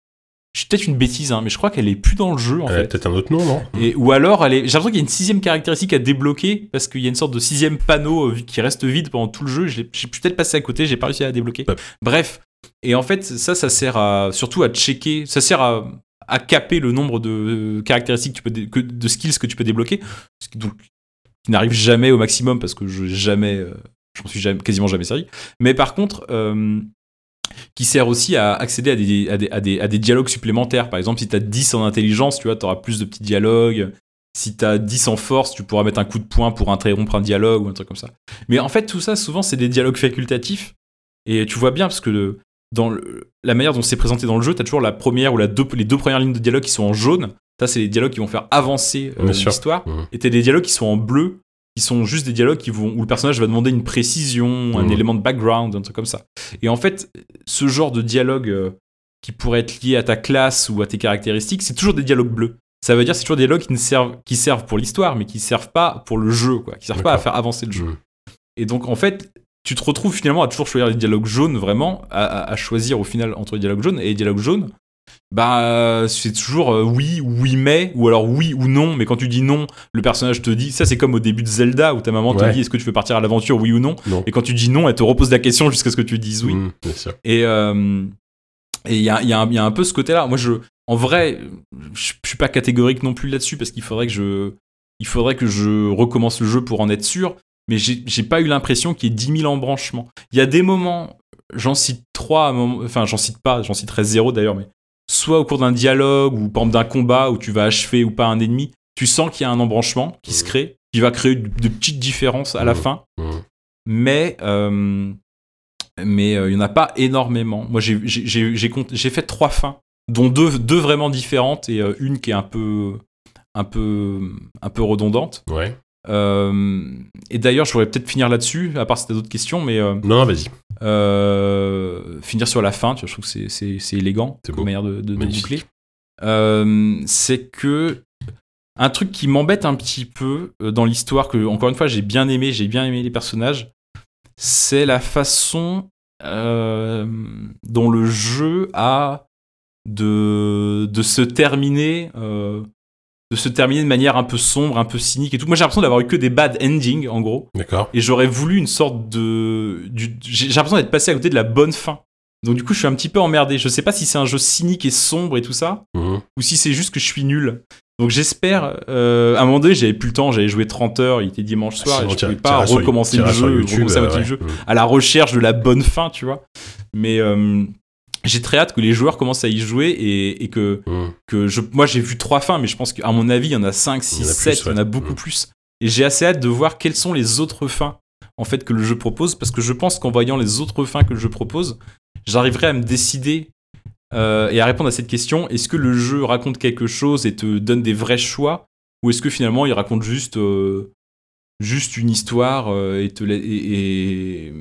Je suis peut-être une bêtise, hein, mais je crois qu'elle est plus dans le jeu en Elle a peut-être un autre nom, non? Et, ou alors, elle est. J'ai l'impression qu'il y a une sixième caractéristique à débloquer parce qu'il y a une sorte de sixième panneau euh, qui reste vide pendant tout le jeu. Suis peut-être passé à côté, j'ai pas réussi à la débloquer. Ouais. Bref. Et en fait, ça, ça sert à, surtout à checker. Ça sert à, à caper le nombre de caractéristiques que tu peux dé- que- de skills que tu peux débloquer. Donc, qui n'arrive jamais au maximum parce que je jamais. euh, je m'en suis jamais, quasiment jamais servi. Mais par contre, euh, qui sert aussi à accéder à des, à des, à des, à des dialogues supplémentaires. Par exemple, si tu as 10 en intelligence, tu vois, tu auras plus de petits dialogues. Si tu as 10 en force, tu pourras mettre un coup de poing pour interrompre un dialogue ou un truc comme ça. Mais en fait, tout ça, souvent, c'est des dialogues facultatifs. Et tu vois bien, parce que le- dans le- la manière dont c'est présenté dans le jeu, tu as toujours la première ou la deux, les deux premières lignes de dialogue qui sont en jaune. Ça, c'est les dialogues qui vont faire avancer euh, l'histoire. Mhm. Et t'as des dialogues qui sont en bleu, qui sont juste des dialogues qui vont, où le personnage va demander une précision, un Mhm. élément de background, un truc comme ça. Et en fait, ce genre de dialogue euh, qui pourrait être lié à ta classe ou à tes caractéristiques, c'est toujours des dialogues bleus. Ça veut dire que c'est toujours des dialogues qui, ne servent, qui servent pour l'histoire, mais qui servent pas pour le jeu, quoi. Qui servent pas à faire avancer le jeu. Mhm. Et donc, en fait, tu te retrouves finalement à toujours choisir des dialogues jaunes, vraiment, à, à- à choisir au final entre les dialogues jaunes et les dialogues jaunes. Bah, euh, c'est toujours euh, oui, oui, mais, ou alors oui ou non, mais quand tu dis non, le personnage te dit, ça c'est comme au début de Zelda où ta maman te dit est-ce que tu veux partir à l'aventure, oui ou non, Non. et quand tu dis non, elle te repose la question jusqu'à ce que tu dises oui. Bien sûr. Et euh, et il y a, il y a y a un peu ce côté-là. Moi, je, en vrai, je, je suis pas catégorique non plus là-dessus parce qu'il faudrait que je, il faudrait que je recommence le jeu pour en être sûr. Mais j'ai pas eu l'impression qu'il y ait 10 000 embranchements. Il y a des moments, j'en cite trois, enfin, j'en cite pas, j'en citerai zéro d'ailleurs, mais soit au cours d'un dialogue ou par exemple d'un combat où tu vas achever ou pas un ennemi, tu sens qu'il y a un embranchement qui se Mhm. crée, qui va créer de, de petites différences à la Mhm. fin Mhm. mais euh, mais euh, il y en a pas énormément. Moi, j'ai fait trois fins, dont deux, deux vraiment différentes et euh, une qui est un peu un peu un peu redondante. Ouais. Euh, et d'ailleurs, je pourrais peut-être finir là-dessus, à part si t'as d'autres questions, mais euh, Non, vas-y. euh, finir sur la fin. Tu vois, je trouve que c'est- élégant C'est manière de, de- de boucler. C'est que un truc qui m'embête un petit peu dans l'histoire, que encore une fois j'ai bien aimé, j'ai bien aimé les personnages, c'est la façon euh, dont le jeu a de, de se terminer. euh, de se terminer de manière un peu sombre, un peu cynique et tout. Moi j'ai l'impression d'avoir eu que des bad endings en gros. D'accord. Et j'aurais voulu une sorte de. du- J'ai l'impression d'être passé à côté de la bonne fin. Donc du coup, je suis un petit peu emmerdé. Je sais pas si c'est un jeu cynique et sombre et tout ça, Mhm. ou si c'est juste que je suis nul. Donc j'espère. euh, à un moment donné, j'avais plus le temps, j'avais joué 30 heures, il était dimanche soir, Sinon, et je pouvais pas recommencer le jeu, YouTube, recommencer euh, le ouais. jeu, Mhm. à la recherche de la bonne fin, tu vois. Mais euh, j'ai très hâte que les joueurs commencent à y jouer et, et que Mhm. que je, moi j'ai vu trois fins, mais je pense qu'à mon avis, il y en a 5, 6, Il y en a 7, plus, il y en a beaucoup Mm. plus. Et j'ai assez hâte de voir quelles sont les autres fins en fait que le jeu propose, parce que je pense qu'en voyant les autres fins que le jeu propose, j'arriverai à me décider euh, et à répondre à cette question est-ce que le jeu raconte quelque chose et te donne des vrais choix, ou est-ce que finalement il raconte juste euh, juste une histoire euh, et, te la- et, et,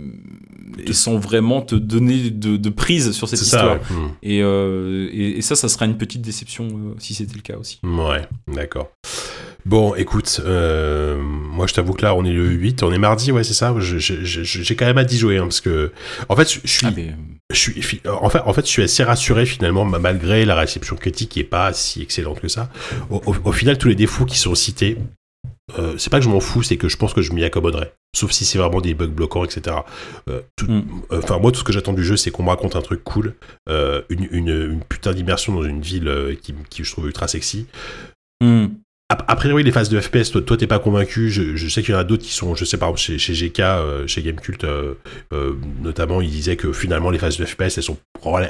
et sans vraiment te donner de, de prise sur cette ça. histoire. ouais. Et, euh, et, ça, ça sera une petite déception euh, si c'était le cas aussi. Ouais, d'accord. Bon, écoute, euh, moi je t'avoue que là on est le 8, on est mardi, ouais c'est ça. J'ai quand même hâte d'y jouer hein, parce que en fait je suis, Ah, mais, je suis, fi- en fait, en fait je suis assez rassuré finalement ma- malgré la réception critique qui est pas si excellente que ça. Au, au- au final tous les défauts qui sont cités, euh, c'est pas que je m'en fous, c'est que je pense que je m'y accommoderai. Sauf si c'est vraiment des bugs bloquants, etc. Euh, tout- Mm. Enfin moi tout ce que j'attends du jeu c'est qu'on me raconte un truc cool, euh, une, une, une putain d'immersion dans une ville euh, qui, qui je trouve ultra sexy. hmm. A priori, les phases de FPS, toi, toi t'es pas convaincu. Je, je sais qu'il y en a d'autres qui sont, je sais par exemple chez, chez GK, euh, chez Gamecult, euh, euh, notamment, ils disaient que finalement les phases de FPS, elles sont,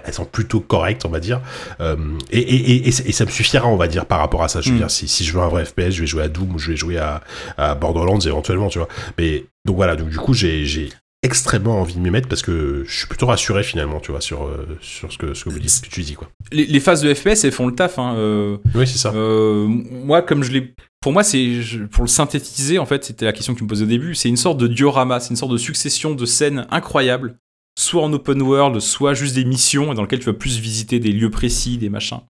elles sont plutôt correctes, on va dire. Euh, et, et, et, et, ça- me suffira, on va dire, par rapport à ça. Je veux Mm. dire, si, si je veux un vrai FPS, je vais jouer à Doom ou je vais jouer à, à Borderlands éventuellement, tu vois. Mais donc voilà, donc du coup, j'ai extrêmement envie de m'y mettre parce que je suis plutôt rassuré finalement, tu vois, sur, euh, sur ce que, ce que, vous dites, ce que tu dis, quoi. les, les phases de FPS, elles font le taf. Hein. euh, Oui, c'est ça. Euh, moi, comme je l'ai. Pour moi, c'est pour le synthétiser, en fait, c'était la question que tu me posais au début. C'est une sorte de diorama, c'est une sorte de succession de scènes incroyables, soit en open world, soit juste des missions dans lesquelles tu vas plus visiter des lieux précis, des machins,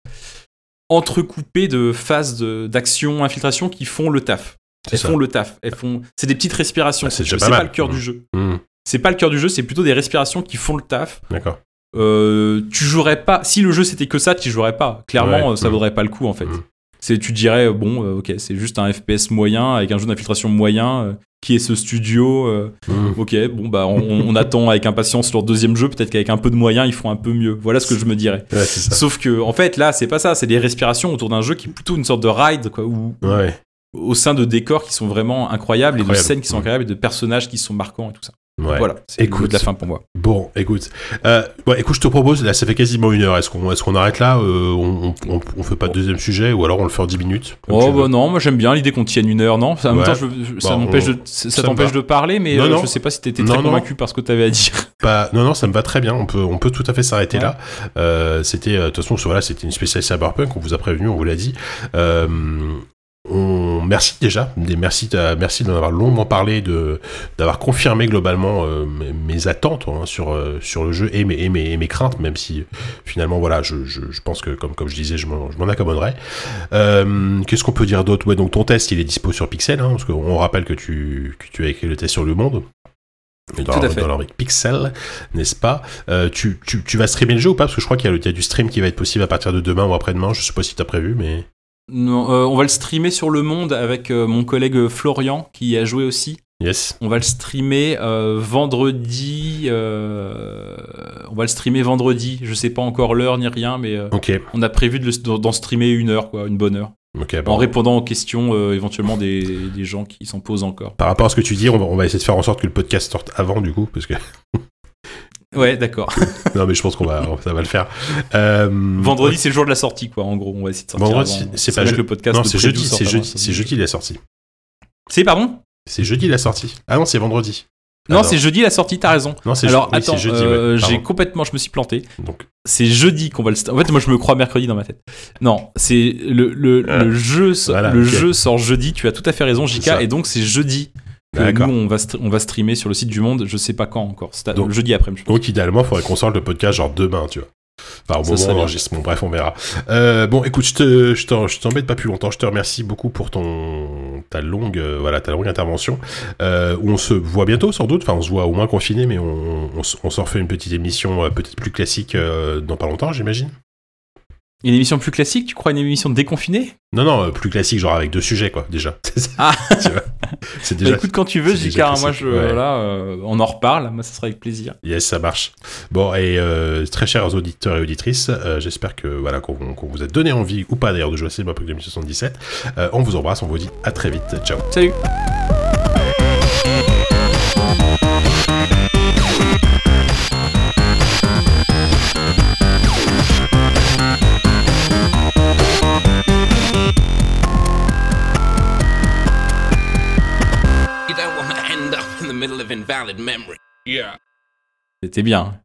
entrecoupées de phases d'action, infiltration qui font le taf. Elles ça. font le taf. Elles font. C'est des petites respirations. Ah, c'est pas, le cœur du jeu. Mm, C'est pas le cœur du jeu, c'est plutôt des respirations qui font le taf. D'accord. Euh, tu jouerais pas. Si le jeu c'était que ça, tu jouerais pas. Clairement, Ouais, ça vaudrait pas le coup en fait. Mm. C'est, tu dirais, bon, euh, ok, c'est juste un FPS moyen avec un jeu d'infiltration moyen. euh, qui est ce studio euh, Mm. Ok, bon, bah, on, on attend avec impatience leur deuxième jeu. Peut-être qu'avec un peu de moyens, ils font un peu mieux. Voilà ce que je me dirais. Ouais. Sauf que, en fait, là, c'est pas ça. C'est des respirations autour d'un jeu qui est plutôt une sorte de ride, quoi, où, au sein de décors qui sont vraiment incroyables et de scènes qui sont Mm. incroyables et de personnages qui sont marquants et tout ça. Ouais. Voilà, c'est Écoute. de la fin pour moi. Bon, écoute. Euh, écoute, je te propose, là, ça fait quasiment une heure. Est-ce qu'on est qu'on arrête là euh, on, on, on, on fait pas de deuxième sujet ou alors on le fait en 10 minutes Oh bah non, moi j'aime bien l'idée qu'on tienne une heure, non? En même Ouais. temps, je- je- ça Bah, m'empêche on- de, ça ça me t'empêche va. de parler, mais Non, euh, non. je sais pas si t'étais très non. convaincu par ce que t'avais à dire. Pas- non, non, ça me va très bien. On peut, on peut tout à fait s'arrêter Ouais. là. Euh, c'était, de toute façon, voilà, c'était une spéciale Cyberpunk. On vous a prévenu, on vous l'a dit. Euh, on, merci déjà, des, merci, de- merci d'en avoir longuement parlé, de d'avoir confirmé globalement euh, mes, mes attentes hein, sur euh, sur le jeu et mes, et mes, et mes craintes, même si finalement voilà, je, je, je pense que comme comme je disais, je m'en accommoderai. Euh, Qu'est-ce qu'on peut dire d'autre? Ouais, donc ton test, il est dispo sur Pixel, hein, parce qu'on rappelle que tu que tu as écrit le test sur Le Monde. Dans, Tout à fait. dans Pixel, n'est-ce pas? Euh, tu, tu, tu vas streamer le jeu ou pas? Parce que je crois qu'il y, a le- il y a du stream qui va être possible à partir de demain ou après-demain. Je sais pas si t'as prévu, mais. Non, euh, on va le streamer sur Le Monde avec euh, mon collègue Florian qui y a joué aussi. Yes. On va le streamer euh, vendredi. on va le streamer vendredi. Je sais pas encore l'heure ni rien, mais on a prévu d'en streamer une heure, quoi, une bonne heure. En répondant aux questions euh, éventuellement des, des gens qui s'en posent encore. Par rapport à ce que tu dis, on va, on va essayer de faire en sorte que le podcast sorte avant, du coup, parce que. Ouais, d'accord. non, mais je pense qu'on va, ça va le faire. Euh, Vendredi, c'est le jour de la sortie, quoi. En gros, on va essayer de sortir. Vendredi, c'est pas je- le podcast. Non, c'est jeudi, c'est jeudi, ça. c'est jeudi la sortie. C'est pardon? C'est jeudi la sortie. Ah non, c'est vendredi. Non, Ah c'est jeudi la sortie. T'as raison. Non, c'est Alors oui, c'est attends, jeudi. euh, ouais, j'ai complètement, je me suis planté. Donc, C'est jeudi qu'on va le. En fait, moi, je me crois mercredi dans ma tête. Non, c'est le, le, Ah. le jeu. so- Voilà, le jeu sort jeudi. Tu as tout à fait raison, ça. Et donc, c'est jeudi que D'accord. nous on va on va streamer sur le site du Monde. Je sais pas quand encore. Donc- jeudi après. Je pense. donc idéalement, il faudrait qu'on sorte le podcast genre demain, tu vois. Enfin, au Ça moment serait de bien. l'enregistrement. Bref, on verra. Euh, bon, écoute, je te, je t'en- je t'embête pas plus longtemps. Je te remercie beaucoup pour ton, ta longue, euh, voilà, ta longue intervention. Euh, on se voit bientôt, sans doute. Enfin, on se voit au moins confiné, mais on, on, on s'en refait une petite émission peut-être plus classique dans pas longtemps, j'imagine. Une émission plus classique. Tu crois une émission déconfinée? Non, non, euh, plus classique, genre avec deux sujets, quoi, déjà. Ah. tu vois. C'est Bah, déjà. écoute quand tu veux, hein, Moi, je ouais. voilà, euh, on en reparle. Moi, ça sera avec plaisir. Yes, ça marche. Bon, et euh, très chers auditeurs et auditrices, euh, j'espère que voilà qu'on vous a donné envie ou pas d'ailleurs de jouer à Cyberpunk 2077. Euh, on vous embrasse, on vous dit à très vite. Ciao. Salut. Invalid memory. Yeah. C'était bien.